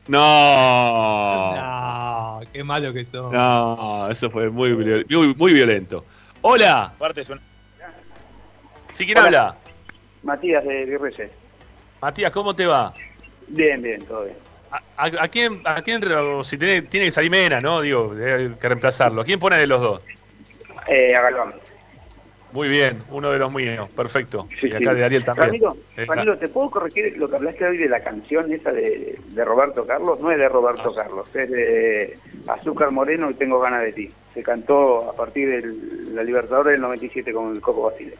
No. No, qué malo que sos. No, eso fue muy, muy, muy violento. Hola. Aparte es un- ¿Sí quién Hola. habla? Matías de Virreyes. Matías, ¿cómo te va? Bien, bien, todo bien. ¿A, a quién, a quién, si tiene, tiene que salir Mena, ¿no? Digo, hay que reemplazarlo. ¿A quién pone de los dos? Eh, a Galván. Muy bien, uno de los míos, perfecto. Sí, y acá sí. de Ariel también. Ramiro, Eh, Ramiro, ¿te puedo corregir lo que hablaste hoy de la canción esa de, de Roberto Carlos? No es de Ah. Roberto Carlos, es de Azúcar Moreno y Tengo ganas de ti. Se cantó a partir de la Libertadores del 97 con el Coco Basile.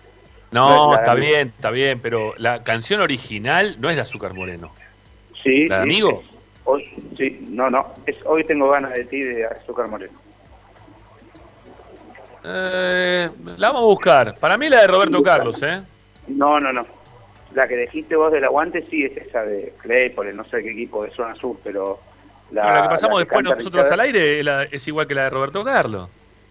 No, está bien, está bien, pero la canción original no es de Azúcar Moreno. Sí. ¿La de Amigo? es- hoy- sí, no, no. Es Hoy Tengo ganas de ti de Azúcar Moreno. Eh, la vamos a buscar. Para mí la de Roberto Carlos, ¿eh? No, no, no. La que dijiste vos del aguante sí es esa de Claypole, no sé qué equipo de zona sur, pero la, que pasamos la después nosotros Richard- al aire es igual que la de Roberto Carlos.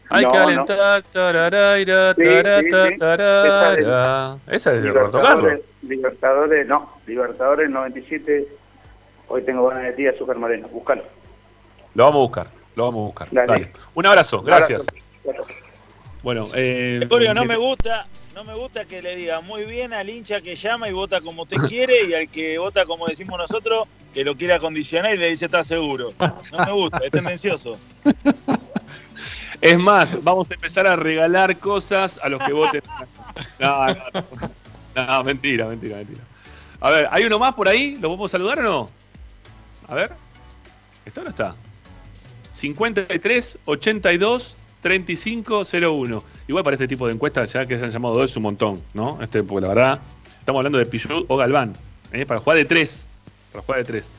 Hay No, que no. alentar, tararaira, Sí, sí, tarata, sí. tarara. Esa es de Roberto Carlos. Libertadores, no, Libertadores 97. Hoy tengo ganas de ti, Azúcar Moreno. Búscalo. Lo vamos a buscar, lo vamos a buscar. Dale. Dale. Un abrazo, gracias. Abrazo. Bueno, eh, Gregorio, no me gusta, no me gusta que le diga muy bien al hincha que llama y vota como usted quiere y al que vota como decimos nosotros, que lo quiere acondicionar y le dice está seguro. No me gusta, es tendencioso. Es más, vamos a empezar a regalar cosas a los que voten. No, no, no. No, mentira, mentira, mentira. A ver, ¿hay uno más por ahí? ¿Lo podemos saludar o no? A ver. ¿Está o no está? 53 82 35 01. Igual para este tipo de encuestas, ya que se han llamado dos, es un montón, ¿no? Este, porque la verdad, estamos hablando de Pichu o Galván, ¿eh? para jugar de tres. Para jugar de tres.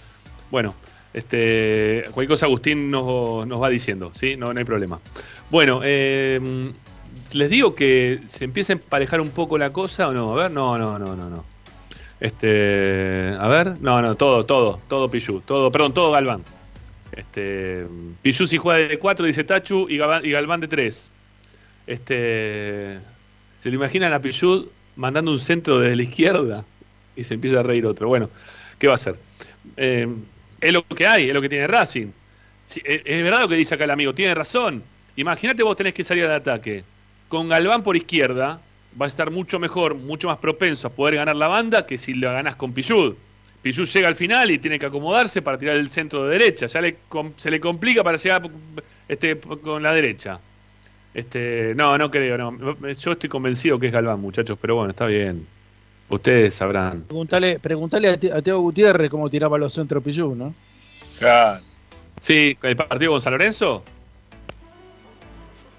Bueno, este, cualquier cosa Agustín nos, nos va diciendo, ¿sí? No, no hay problema. Bueno, eh, les digo que se empieza a emparejar un poco la cosa o no. A ver, no, no, no, no, no. Este, a ver, no, no, todo, todo, todo Pichu, todo, perdón, todo Galván. Este, Pichu si juega de 4, dice Tachu, y Galván, de 3. Este, se lo imaginan a Pichu mandando un centro desde la izquierda y se empieza a reír otro. Bueno, ¿qué va a hacer? Eh, es lo que hay, es lo que tiene Racing. Es, verdad lo que dice acá el amigo, tiene razón. Imagínate vos tenés que salir al ataque. Con Galván por izquierda, va a estar mucho mejor, mucho más propenso a poder ganar la banda que si la ganás con Pillud. Pillud llega al final y tiene que acomodarse para tirar el centro de derecha. Ya le, se le complica para llegar este, con la derecha. Este, no, no creo, no. Yo estoy convencido que es Galván, muchachos, pero bueno, está bien. Ustedes sabrán. Preguntale, preguntale a, Te- a Teo Gutiérrez cómo tiraba los centros Pillú, ¿no? Sí, el partido con San Lorenzo.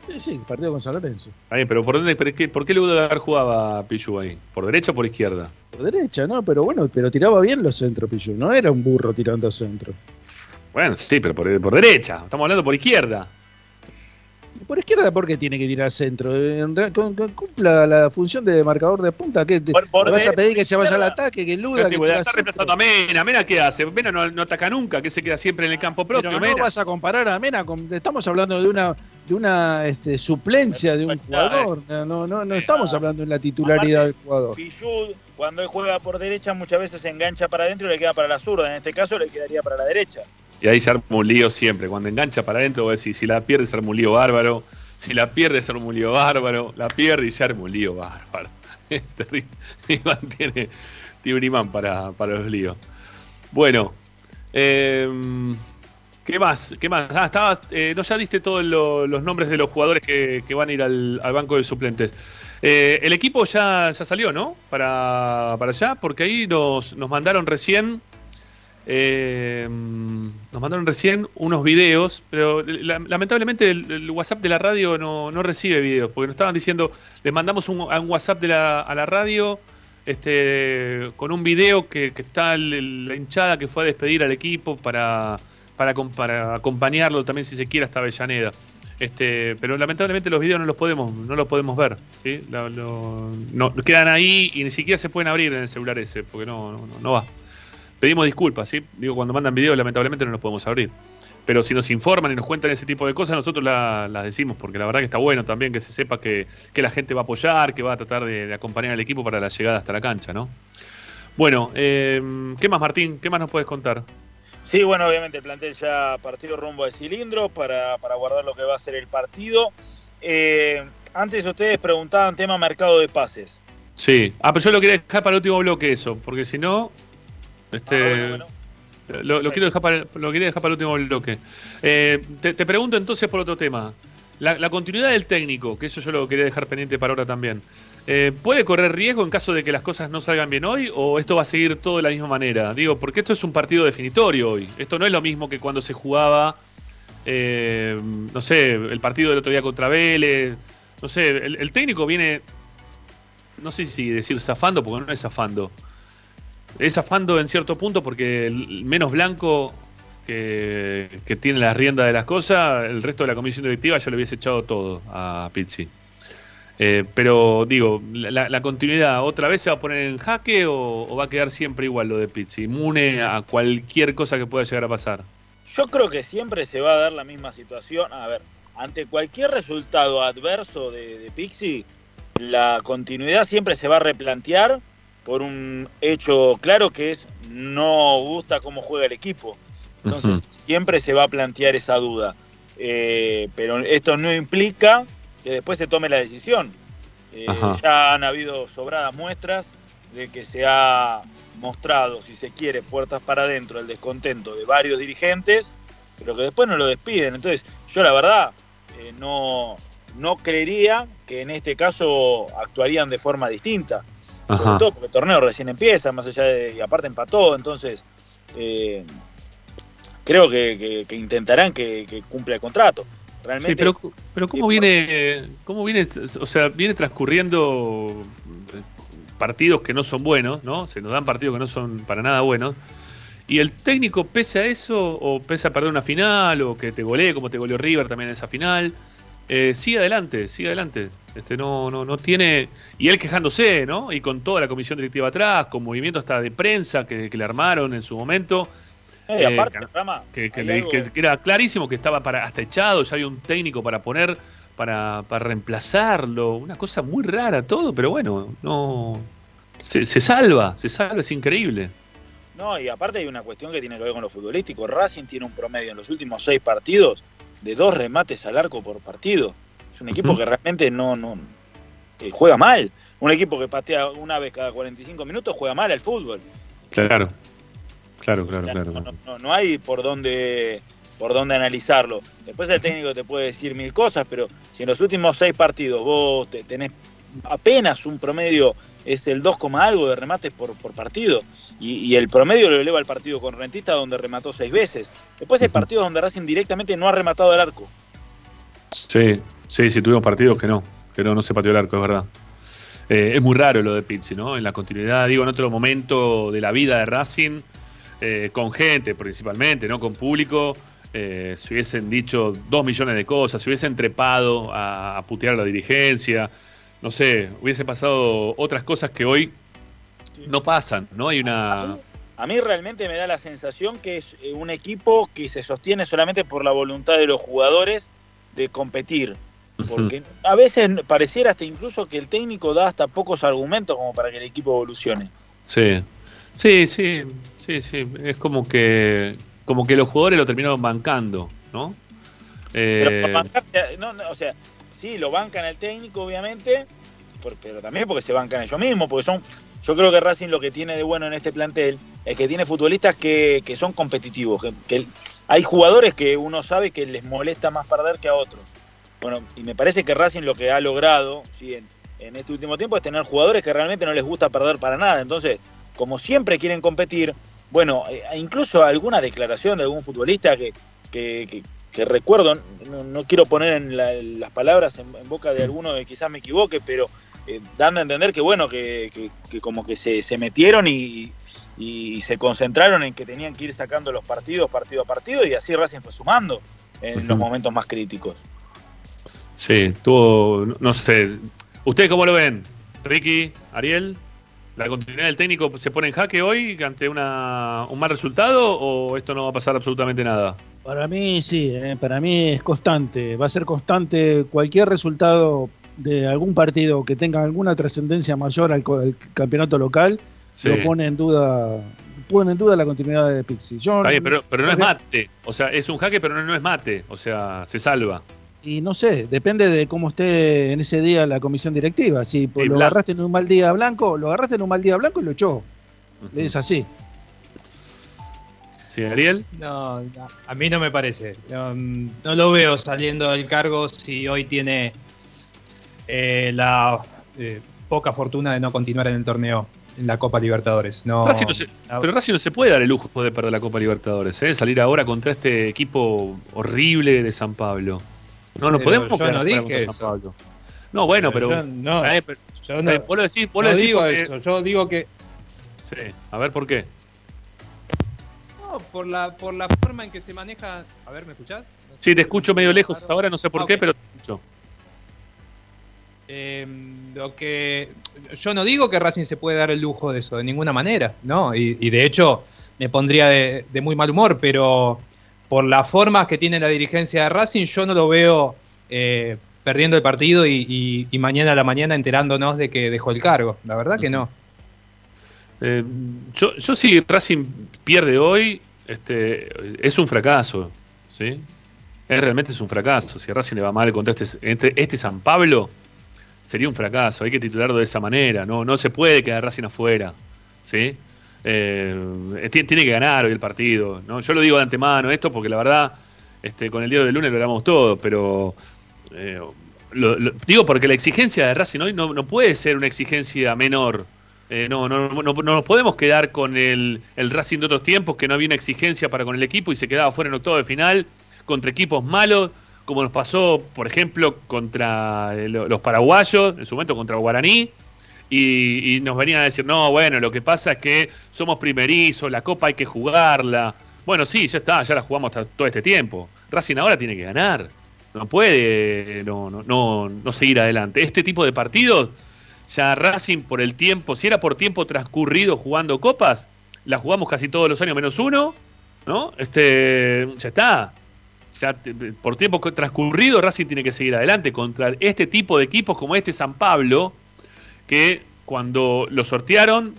Sí, sí, partido con San Lorenzo. Bien, pero ¿por, dónde, por qué, ¿por qué Lugar jugaba Pillú ahí? ¿Por derecha o por izquierda? Por derecha, ¿no? Pero bueno, pero tiraba bien los centros Pillú, no era un burro tirando centro. Bueno, sí, pero por, por derecha. Estamos hablando por izquierda. ¿Y por izquierda por qué tiene que tirar centro? Con- con- Cumpla la función de marcador de punta. ¿Qué te, por le vas a pedir que se vaya al ataque, que Pero, eluda, que está centro? reemplazando a Mena. ¿Mena qué hace? Mena no, no ataca nunca, que se queda siempre en el campo propio. Pero no Mena. vas a comparar a Mena con. Estamos hablando de una de una este, suplencia de un jugador. No, no, no, no estamos hablando de la titularidad del jugador. Pillud, cuando él juega por derecha, muchas veces se engancha para adentro y le queda para la zurda. En este caso le quedaría para la derecha. Y ahí se arma un lío siempre. Cuando engancha para adentro, vos decís, si la pierde, se arma un lío bárbaro. Si la pierde, se arma un lío bárbaro. La pierde y se arma un lío bárbaro. Es terrible. Iván tiene, tiene un para, para los líos. Bueno, eh, ¿qué más? ¿Qué más? Ah, estabas, eh, no, ya diste todos lo- los nombres de los jugadores que, que van a ir al, al banco de suplentes. Eh, el equipo ya, ya salió, ¿no? Para, para allá, porque ahí nos, nos mandaron recién. Eh, nos mandaron recién unos videos, pero la- lamentablemente el, WhatsApp de la radio no, no recibe videos, porque nos estaban diciendo, les mandamos un, WhatsApp de la, a la radio este, con un video que, está la hinchada que fue a despedir al equipo para, para, para acompañarlo también si se quiere hasta Avellaneda. Este, pero lamentablemente los videos no los podemos, no los podemos ver, ¿sí? Lo- no, quedan ahí y ni siquiera se pueden abrir en el celular ese, porque no, no, no va. Pedimos disculpas, ¿sí? Digo, cuando mandan videos lamentablemente no los podemos abrir. Pero si nos informan y nos cuentan ese tipo de cosas, nosotros la- las decimos, porque la verdad que está bueno también que se sepa que, que la gente va a apoyar, que va a tratar de, de acompañar al equipo para la llegada hasta la cancha, ¿no? Bueno, eh, ¿qué más, Martín? ¿Qué más nos puedes contar? Sí, bueno, obviamente el plantel ya partió rumbo de cilindro para, para guardar lo que va a ser el partido. Eh, antes ustedes preguntaban tema mercado de pases. Sí. Ah, pero yo lo quería dejar para el último bloque eso, porque si no, este, Lo, lo quiero dejar para, lo quería dejar para el último bloque. Eh, te, te pregunto entonces por otro tema. La, la continuidad del técnico, que eso yo lo quería dejar pendiente para ahora también. Eh, ¿Puede correr riesgo en caso de que las cosas no salgan bien hoy o esto va a seguir todo de la misma manera? Digo, porque esto es un partido definitorio hoy. Esto no es lo mismo que cuando se jugaba, eh, no sé, el partido del otro día contra Vélez. No sé, el, el técnico viene, no sé si decir zafando, porque no es zafando. Es zafando en cierto punto porque el menos blanco que, tiene la rienda de las cosas, el resto de la comisión directiva yo le hubiese echado todo a Pizzi. Eh, pero digo, la, continuidad, ¿otra vez se va a poner en jaque o, o va a quedar siempre igual lo de Pizzi? Inmune a cualquier cosa que pueda llegar a pasar. Yo creo que siempre se va a dar la misma situación. A ver, ante cualquier resultado adverso de, de Pixie, la continuidad siempre se va a replantear por un hecho claro que es no gusta cómo juega el equipo. Entonces siempre se va a plantear esa duda. Eh, pero esto no implica que después se tome la decisión. Eh, ya han habido sobradas muestras de que se ha mostrado, si se quiere, puertas para adentro el descontento de varios dirigentes, pero que después no lo despiden. Entonces, yo la verdad eh, no, no creería que en este caso actuarían de forma distinta. Sobre Ajá. todo porque el torneo recién empieza, más allá de. Y aparte empató, entonces. eh, creo que, que- que intentarán que, que cumpla el contrato. Realmente. Sí, pero, pero ¿cómo viene, cómo viene, o sea, viene transcurriendo partidos que no son buenos, ¿no? Se nos dan partidos que no son para nada buenos. Y el técnico, pese a eso, o pese a perder una final, o que te golee como te goleó River también en esa final, eh, sigue adelante, sigue adelante. Este, no, no, no tiene. Y él quejándose, ¿no? Y con toda la comisión directiva atrás, con movimiento hasta de prensa que, que le armaron en su momento. Eh, Eh, aparte, que- Rama, que, le- que era clarísimo que estaba para hasta echado, ya había un técnico para poner, para, para reemplazarlo, una cosa muy rara todo, pero bueno, no se, se salva, se salva, es increíble. No, y aparte hay una cuestión que tiene que ver con lo futbolístico. Racing tiene un promedio en los últimos seis partidos de dos remates al arco por partido. Es un equipo que realmente no, no que juega mal. Un equipo que patea una vez cada 45 minutos juega mal al fútbol. Claro, claro, claro, O sea, claro. no, no- no- hay por dónde por dónde analizarlo. Después el técnico te puede decir mil cosas, pero si en los últimos seis partidos vos te- tenés apenas un promedio, es el 2, algo de remates por, por partido, y, y el promedio lo eleva el partido con Rentista, donde remató seis veces. Después hay partidos donde Racing directamente no ha rematado el arco. Sí, sí, sí, tuvimos partidos que no, que no, no se pateó el arco, es verdad. Eh, es muy raro lo de Pizzi, ¿no? En la continuidad, digo, en otro momento de la vida de Racing, eh, con gente principalmente, ¿no? Con público, eh, se hubiesen dicho dos millones de cosas, se hubiesen trepado a, a putear a la dirigencia, no sé, hubiese pasado otras cosas que hoy no pasan, ¿no? Hay una... A mí realmente me da la sensación que es eh, un equipo que se sostiene solamente por la voluntad de los jugadores de competir. Porque a veces pareciera hasta incluso que el técnico da hasta pocos argumentos como para que el equipo evolucione. Sí, sí, sí, sí, sí. Es como que, como que los jugadores lo terminaron bancando, ¿no? Pero Eh, bancar, no, no, o sea, sí, lo bancan el técnico, obviamente, por- pero también porque se bancan ellos mismos, porque son, yo creo que Racing lo que tiene de bueno en este plantel es que tiene futbolistas que, que son competitivos, que, que hay jugadores que uno sabe que les molesta más perder que a otros. Bueno, y me parece que Racing lo que ha logrado, sí, en, este último tiempo es tener jugadores que realmente no les gusta perder para nada. Entonces, como siempre quieren competir, bueno, eh, incluso alguna declaración de algún futbolista que, que, recuerdo, no, quiero poner en la- las palabras en, boca de alguno que quizás me equivoque, pero eh, dando a entender que bueno, que como que se, se metieron y, y se concentraron en que tenían que ir sacando los partidos partido a partido y así Racing fue sumando en los momentos más críticos. sí, tuvo, no- sé. ¿Ustedes cómo lo ven? Ricky, Ariel, ¿la continuidad del técnico se pone en jaque hoy ante una, un mal resultado o esto no va a pasar absolutamente nada? Para mí sí, eh, para mí es constante, va a ser constante cualquier resultado de algún partido que tenga alguna trascendencia mayor al, co- al campeonato local, Sí. lo pone en duda, pone en duda la continuidad de Pixie. Yo, Está bien, pero, pero no es mate. O sea, es un jaque, pero no, no es mate. O sea, se salva. Y no sé, depende de cómo esté en ese día la comisión directiva. Si pues, lo Blanco. agarraste en un mal día blanco, lo agarraste en un mal día blanco y lo echó. Es así. Sí, Ariel. No, no, a mí no me parece. No, no lo veo saliendo del cargo si hoy tiene eh, la eh, poca fortuna de no continuar en el torneo, en la Copa Libertadores. No, Racing no se- la- pero Racing no se puede dar el lujo de perder la Copa Libertadores, ¿eh? Salir ahora contra este equipo horrible de San Pablo. No, no Pero podemos yo no dije contra San eso. Pablo. No, bueno, pero. yo no, Eh, pero- yo eh, no- vos lo decís, vos no lo decís digo porque- eso, yo digo que Sí, a ver por qué. no, por la por la forma en que se maneja. A ver, ¿me escuchás? Sí, te escucho medio lejos ahora, no sé por Ah, qué, pero te escucho. Eh, lo que yo no digo que Racing se puede dar el lujo de eso de ninguna manera, ¿no? Y, y de hecho me pondría de, muy mal humor, pero por las formas que tiene la dirigencia de Racing, yo no lo veo eh, perdiendo el partido y, mañana a la mañana enterándonos de que dejó el cargo. La verdad que no. Eh, yo, yo Racing pierde hoy, este, es un fracaso, ¿sí? Es realmente es un fracaso. Si Racing le va mal contra este, entre- este San Pablo, sería un fracaso. Hay que titularlo de esa manera. No, no se puede quedar Racing afuera, ¿sí? Eh, ti- tiene que ganar hoy el partido. ¿no? Yo lo digo de antemano esto porque la verdad, este, con el diario del lunes lo hablamos todo, pero eh, lo- digo porque la exigencia de Racing hoy no, no puede ser una exigencia menor. Eh, no, no, no, no nos podemos quedar con el, el Racing de otros tiempos, que no había una exigencia para con el equipo y se quedaba fuera en octavo de final contra equipos malos, como nos pasó, por ejemplo, contra eh, lo- los paraguayos, en su momento contra Guaraní, y, y nos venían a decir, no, bueno, lo que pasa es que somos primerizos, la copa hay que jugarla. Bueno, sí, ya está, ya la jugamos todo este tiempo. Racing ahora tiene que ganar. no puede no, no, no, no seguir adelante. Este tipo de partidos, ya Racing por el tiempo, si era por tiempo transcurrido jugando copas, la jugamos casi todos los años menos uno, ¿no? Este, ya está. Ya por tiempo transcurrido, Racing tiene que seguir adelante contra este tipo de equipos como este San Pablo, que cuando lo sortearon,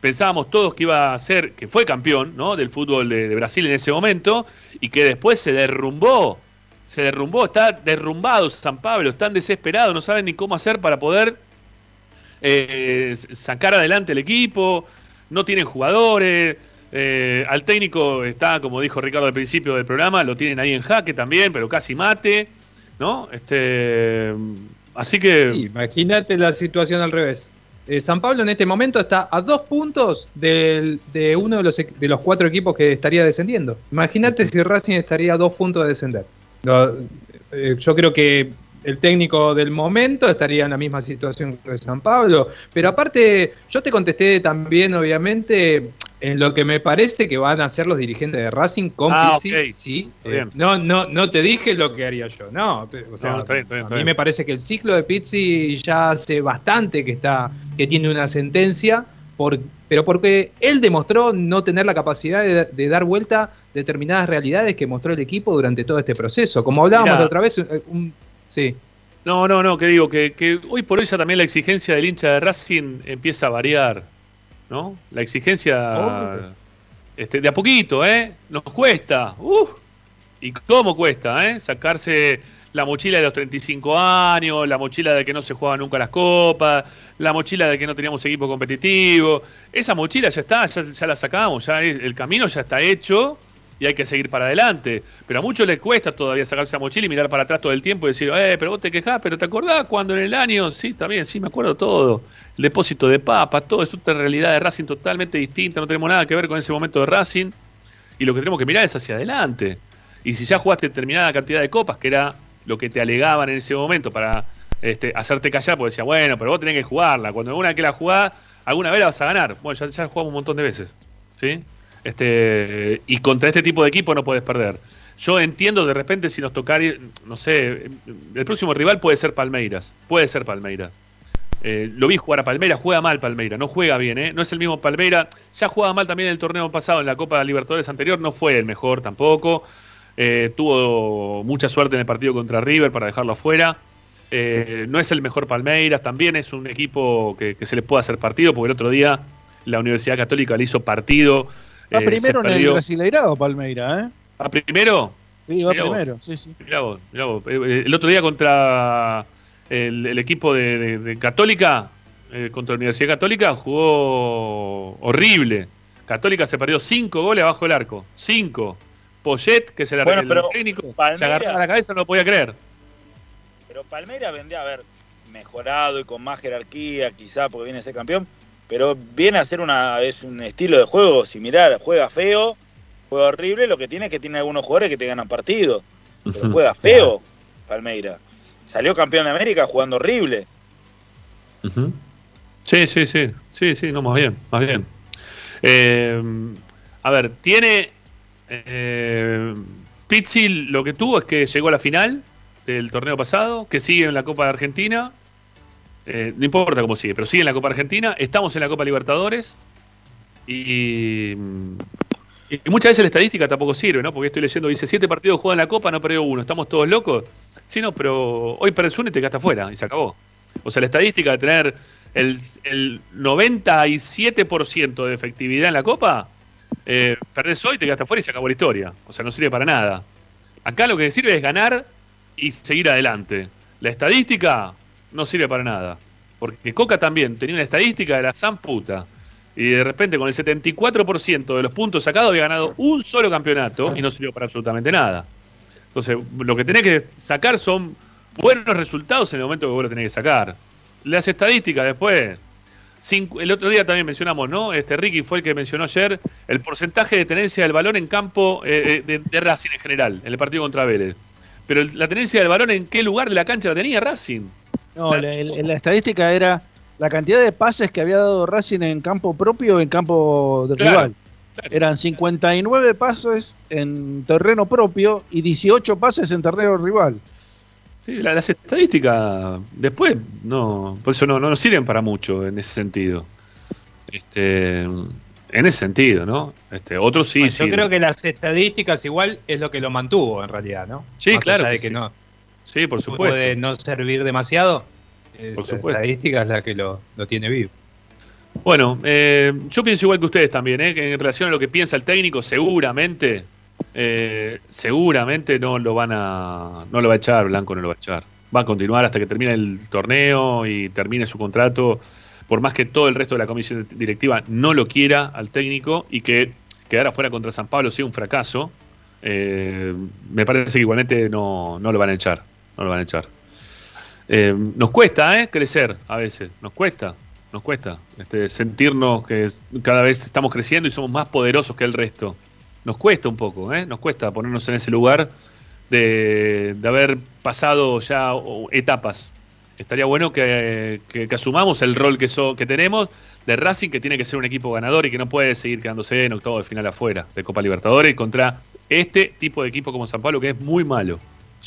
pensábamos todos que iba a ser, que fue campeón ¿no? del fútbol de, Brasil en ese momento, y que después se derrumbó. Se derrumbó, está derrumbado San Pablo, están desesperados, no saben ni cómo hacer para poder eh, sacar adelante el equipo, no tienen jugadores. Eh, al técnico está, como dijo Ricardo al principio del programa, lo tienen ahí en jaque también, pero casi mate, ¿no? Este, así que Imagínate la situación al revés. Eh, San Pablo en este momento está a dos puntos del- de uno de los, de los cuatro equipos que estaría descendiendo. Imagínate si Racing estaría a dos puntos de descender. No, eh, yo creo que el técnico del momento estaría en la misma situación que San Pablo. Pero aparte, yo te contesté también, obviamente, en lo que me parece que van a hacer los dirigentes de Racing con Ah, sí. Eh, no, no, no te dije lo que haría yo, no. O sea, No, está bien, está bien, a mí bien. me parece que el ciclo de Pizzi ya hace bastante que está, que tiene una sentencia, por, pero porque él demostró no tener la capacidad de, de dar vuelta determinadas realidades que mostró el equipo durante todo este proceso. Como hablábamos Mirá. la otra vez, un- sí. No, no, no, que digo, que, que hoy por hoy ya también la exigencia del hincha de Racing empieza a variar, ¿no? La exigencia este, de a poquito, ¿eh? Nos cuesta, ¡uf! ¿Y cómo cuesta, eh? Sacarse la mochila de los 35 años, la mochila de que no se juega nunca las copas, la mochila de que no teníamos equipo competitivo. Esa mochila ya está, ya, ya la sacamos, ya el camino ya está hecho y hay que seguir para adelante. Pero a muchos les cuesta todavía sacarse esa mochila y mirar para atrás todo el tiempo y decir, eh, pero vos te quejás, pero ¿te acordás cuando en el año? Sí, también, sí, me acuerdo todo. El depósito de papas, todo es otra realidad de Racing totalmente distinta, no tenemos nada que ver con ese momento de Racing. Y lo que tenemos que mirar es hacia adelante. Y si ya jugaste determinada cantidad de copas, que era lo que te alegaban en ese momento para este, hacerte callar, porque decía, bueno, pero vos tenés que jugarla. Cuando alguna que la jugás, alguna vez la vas a ganar. Bueno, ya, ya jugamos un montón de veces. ¿Sí? Este, y contra este tipo de equipo no puedes perder. Yo entiendo de repente si nos tocar, no sé, el próximo rival puede ser Palmeiras. Puede ser Palmeiras. Eh, lo vi jugar a Palmeiras, juega mal Palmeiras, no juega bien, ¿eh? no es el mismo Palmeiras. Ya jugaba mal también el torneo pasado en la Copa Libertadores anterior, no fue el mejor tampoco. Eh, tuvo mucha suerte en el partido contra River para dejarlo afuera. No es el mejor Palmeiras, también es un equipo que, que se le puede hacer partido, porque el otro día la Universidad Católica le hizo partido. Va eh, primero se en el. Brasileirado, Palmeira, ¿eh? ¿A primero? Sí, va Mirá vos. primero, sí, sí. Mirá vos, mirá vos. Eh, eh, El otro día contra el, el equipo de, de- de Católica, eh, contra la Universidad Católica, jugó horrible. Católica se perdió cinco goles abajo del arco. Cinco. Poyet, que se la Bueno, el pero técnico, se Palmeiras- agarraba la cabeza, no lo podía creer. Pero Palmeiras vendría a haber mejorado y con más jerarquía, quizá porque viene a ser campeón, pero viene a ser una es un estilo de juego similar, juega feo, juega horrible, lo que tiene es que tiene algunos jugadores que te ganan partidos, pero juega feo Palmeiras. Salió campeón de América jugando horrible. Sí, sí, sí, sí, sí, no, más bien, más bien. Eh, a ver, tiene eh, Pizzi lo que tuvo es que llegó a la final del torneo pasado, que sigue en la Copa de Argentina. Eh, no importa cómo sigue, pero sigue en la Copa Argentina. Estamos en la Copa Libertadores. Y, y muchas veces la estadística tampoco sirve, ¿no? Porque estoy leyendo, dice, siete partidos juegan la Copa, no perdió uno. ¿Estamos todos locos? Sí, no, pero hoy perdés uno y te quedaste afuera y se acabó. O sea, la estadística de tener el, el 97% de efectividad en la Copa, eh, perdés hoy, te quedaste afuera y se acabó la historia. O sea, no sirve para nada. Acá lo que sirve es ganar y seguir adelante. La estadística no sirve para nada. Porque Coca también tenía una estadística de la san puta. Y de repente con el 74% de los puntos sacados había ganado un solo campeonato y no sirvió para absolutamente nada. Entonces, lo que tenés que sacar son buenos resultados en el momento que vos lo tenés que sacar. Las estadísticas después. el otro día también mencionamos, ¿no? Este Ricky fue el que mencionó ayer el porcentaje de tenencia del balón en campo eh, de, de Racing en general, en el partido contra Vélez. Pero la tenencia del balón, ¿en qué lugar de la cancha la tenía Racing? No, la, la estadística era la cantidad de pases que había dado Racing en campo propio o en campo de Claro, rival. Eran 59 pases en terreno propio y 18 pases en terreno rival. Sí, la- las estadísticas después no, por eso no, no nos sirven para mucho en ese sentido. Este, en ese sentido, ¿no? Este, otros sí, Bueno, yo creo que las estadísticas igual es lo que lo mantuvo en realidad, ¿no? Sí, Más claro allá de que que sí. no Sí, por supuesto. puede no servir demasiado. es Por la supuesto. estadística es la que lo, lo tiene vivo. Bueno, eh, yo pienso igual que ustedes también, ¿eh? que en relación a lo que piensa el técnico, seguramente, eh, seguramente no lo van a, no lo va a echar, Blanco no lo va a echar. Va a continuar hasta que termine el torneo y termine su contrato, por más que todo el resto de la comisión directiva no lo quiera al técnico y que quedar afuera contra San Pablo sea un fracaso. me parece que igualmente no, no lo van a echar, no lo van a echar. Eh, nos cuesta, ¿eh? Crecer a veces, nos cuesta, nos cuesta este, sentirnos que cada vez estamos creciendo y somos más poderosos que el resto. Nos cuesta un poco, ¿eh? Nos cuesta ponernos en ese lugar de, haber pasado ya etapas. Estaría bueno que asumamos el rol que, so- que tenemos de Racing, que tiene que ser un equipo ganador y que no puede seguir quedándose en octavo de final afuera de Copa Libertadores contra este tipo de equipo como San Pablo, que es muy malo.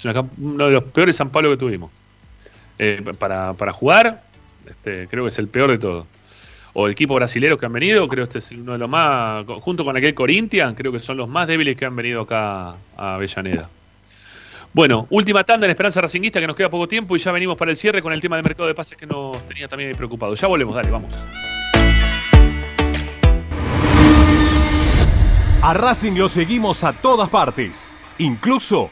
Es uno de los peores San Pablo que tuvimos. Eh, para, para jugar, este, creo que es el peor de todos. O equipos brasileños que han venido, creo que este es uno de los más, junto con aquel Corinthians, creo que son los más débiles que han venido acá a Avellaneda. Bueno, última tanda en Esperanza Racinguista, que nos queda poco tiempo y ya venimos para el cierre con el tema de mercado de pases que nos tenía también preocupado. Ya volvemos, dale, vamos. A Racing lo seguimos a todas partes, incluso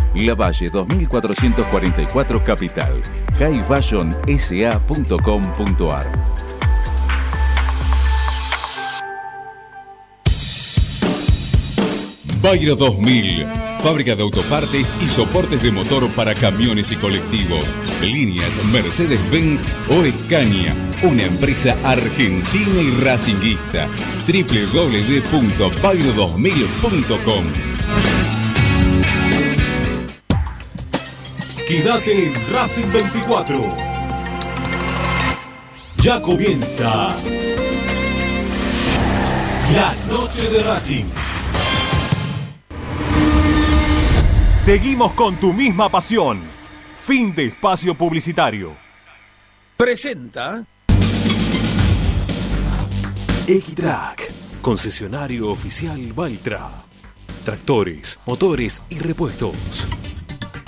La Valle 2444 Capital. highfashionsa.com.ar Bayro 2000, fábrica de autopartes y soportes de motor para camiones y colectivos. Líneas Mercedes-Benz o Escaña, una empresa argentina y racinguista. www.bayro2000.com Quédate en Racing 24. Ya comienza la noche de Racing. Seguimos con tu misma pasión. Fin de espacio publicitario. Presenta Equitrack, concesionario oficial Valtra. Tractores, motores y repuestos.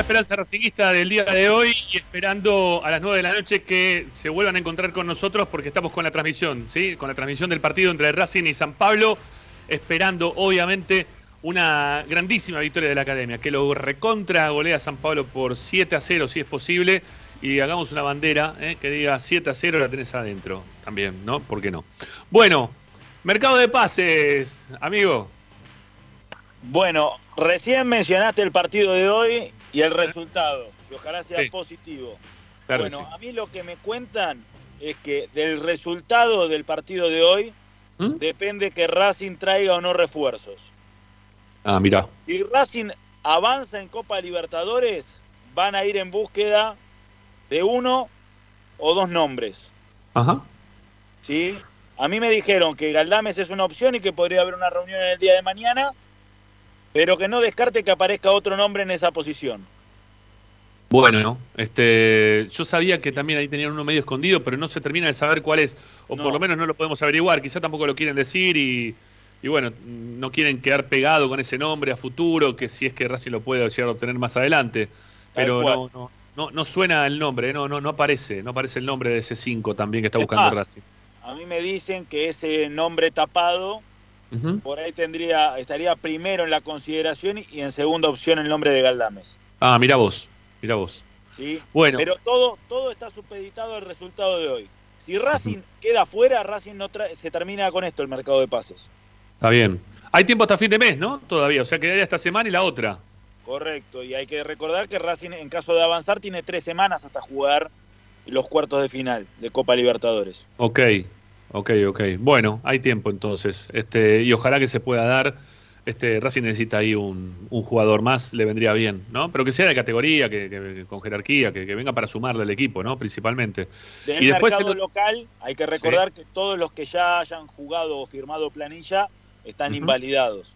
Esperanza racinguista del día de hoy y esperando a las 9 de la noche que se vuelvan a encontrar con nosotros porque estamos con la transmisión, ¿sí? Con la transmisión del partido entre Racing y San Pablo. esperando obviamente una grandísima victoria de la academia, que lo recontra golea San Pablo por 7 a 0 si es posible, y hagamos una bandera ¿eh? que diga 7 a 0 la tenés adentro también, ¿no? ¿Por qué no? Bueno, mercado de pases, amigo. Bueno, recién mencionaste el partido de hoy y el resultado, que ojalá sea Sí. positivo. Claro bueno, sí. a mí lo que me cuentan es que del resultado del partido de hoy ¿Mm? depende que Racing traiga o no refuerzos. Ah, mira. Si Racing avanza en Copa Libertadores, van a ir en búsqueda de uno o dos nombres. Ajá. ¿sí? A mí me dijeron que Galdames es una opción y que podría haber una reunión en el día de mañana, pero que no descarte que aparezca otro nombre en esa posición. Bueno, este, yo sabía que también ahí tenían uno medio escondido, pero no se termina de saber cuál es, o por lo menos no lo podemos averiguar. Quizá tampoco lo quieren decir y, y bueno, no quieren quedar pegado con ese nombre a futuro, que si es que Racing lo puede llegar a obtener más adelante. Pero no, no, no, no suena el nombre, ¿eh? no, no, no aparece, no aparece el nombre de ese 5 también que está Es buscando más, Racing. A mí me dicen que ese nombre tapado Por ahí tendría estaría primero en la consideración y en segunda opción el nombre de Galdames. Ah, mira vos, mira vos. ¿sí? Bueno. Pero todo, todo está supeditado al resultado de hoy. Si Racing queda fuera, Racing no trae- se termina con esto el mercado de pases. Está bien. Hay tiempo hasta fin de mes, ¿no? Todavía, o sea, quedaría esta semana y la otra. Correcto, y hay que recordar que Racing en caso de avanzar tiene tres semanas hasta jugar los cuartos de final de Copa Libertadores. Ok, ok, ok. Bueno, hay tiempo entonces. Este, y ojalá que se pueda dar. Este, Racing necesita ahí un, un jugador más, le vendría bien, ¿no? Pero que sea de categoría, que, que- con jerarquía, que, que venga para sumarle al equipo, ¿no? Principalmente. Del y después mercado el- local hay que recordar que todos los que ya hayan jugado o firmado planilla están Ujú. invalidados.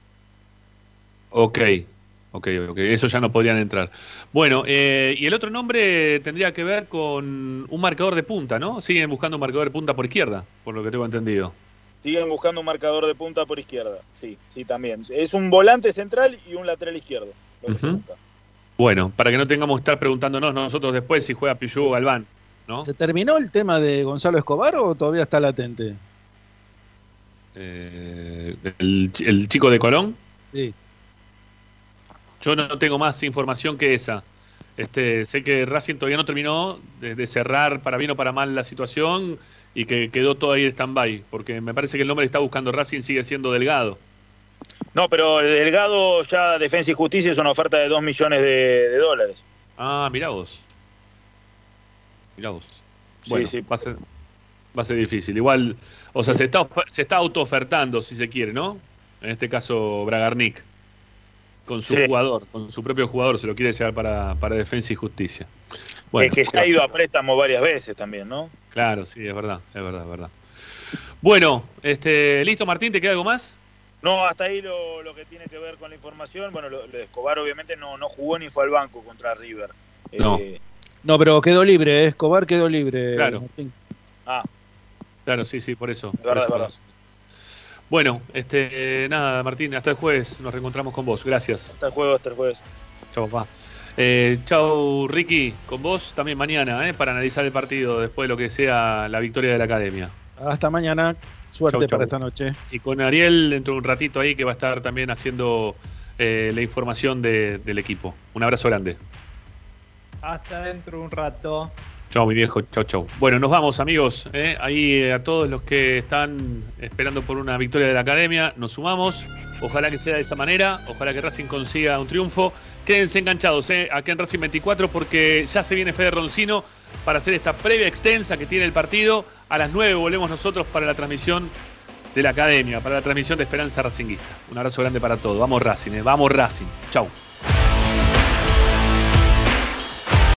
Ok, ok, ok. Eso ya no podrían entrar. Bueno, eh, y el otro nombre tendría que ver con un marcador de punta, ¿no? Siguen buscando un marcador de punta por izquierda, por lo que tengo entendido. Siguen buscando un marcador de punta por izquierda. Sí, sí, también. Es un volante central y un lateral izquierdo. lo que se busca. Bueno, para que no tengamos que estar preguntándonos nosotros después si juega Pillú o Galván, ¿no? ¿Se terminó el tema de Gonzalo Escobar o todavía está latente? Eh, el chico de Colón. Sí. Yo no tengo más información que esa. Este, sé que Racing todavía no terminó de, de cerrar para bien o para mal la situación y que quedó todo ahí en stand-by, porque me parece que el nombre que está buscando Racing sigue siendo Delgado. No, pero el Delgado ya Defensa y Justicia es una oferta de 2 millones de, de dólares. Ah, mirá vos. Mirá vos. Sí, Bueno, sí. Va, a ser, va a ser difícil. Igual, o sea, se está, se está auto-ofertando, si se quiere, ¿no? En este caso, Bragarnik. Con su Sí. jugador, con su propio jugador, se lo quiere llevar para, para Defensa y Justicia. Bueno, es que se ha ido a préstamo varias veces también, ¿no? Claro, sí, es verdad, es verdad, es verdad. Bueno, este, listo, Martín, ¿te queda algo más? No, hasta ahí lo, lo que tiene que ver con la información. Bueno, lo, lo de Escobar obviamente no, no jugó ni fue al banco contra River. No. Eh, No, pero quedó libre, ¿eh? Escobar quedó libre. Claro. Martín. ah, Claro, sí, sí, por eso. es por verdad, eso. es verdad. Bueno, este, nada, Martín, hasta el jueves nos reencontramos con vos. Gracias. Hasta el jueves, hasta el jueves. Chau, papá. Eh, chau, Ricky, con vos también mañana, eh, para analizar el partido después de lo que sea la victoria de la academia. Hasta mañana. Suerte Chau, chau. para esta noche. Y con Ariel dentro de un ratito ahí que va a estar también haciendo eh, la información de- del equipo. Un abrazo grande. Hasta dentro de un rato. Chau, mi viejo. Chau, chau. Bueno, nos vamos, amigos. eh. Ahí eh, a todos los que están esperando por una victoria de la academia, nos sumamos. Ojalá que sea de esa manera. Ojalá que Racing consiga un triunfo. Quédense enganchados eh, aquí en Racing 24 porque ya se viene Fede Roncino para hacer esta previa extensa que tiene el partido. A las 9 volvemos nosotros para la transmisión de la academia, para la transmisión de Esperanza Racinguista. Un abrazo grande para todos. Vamos Racing, eh. vamos Racing. Chau.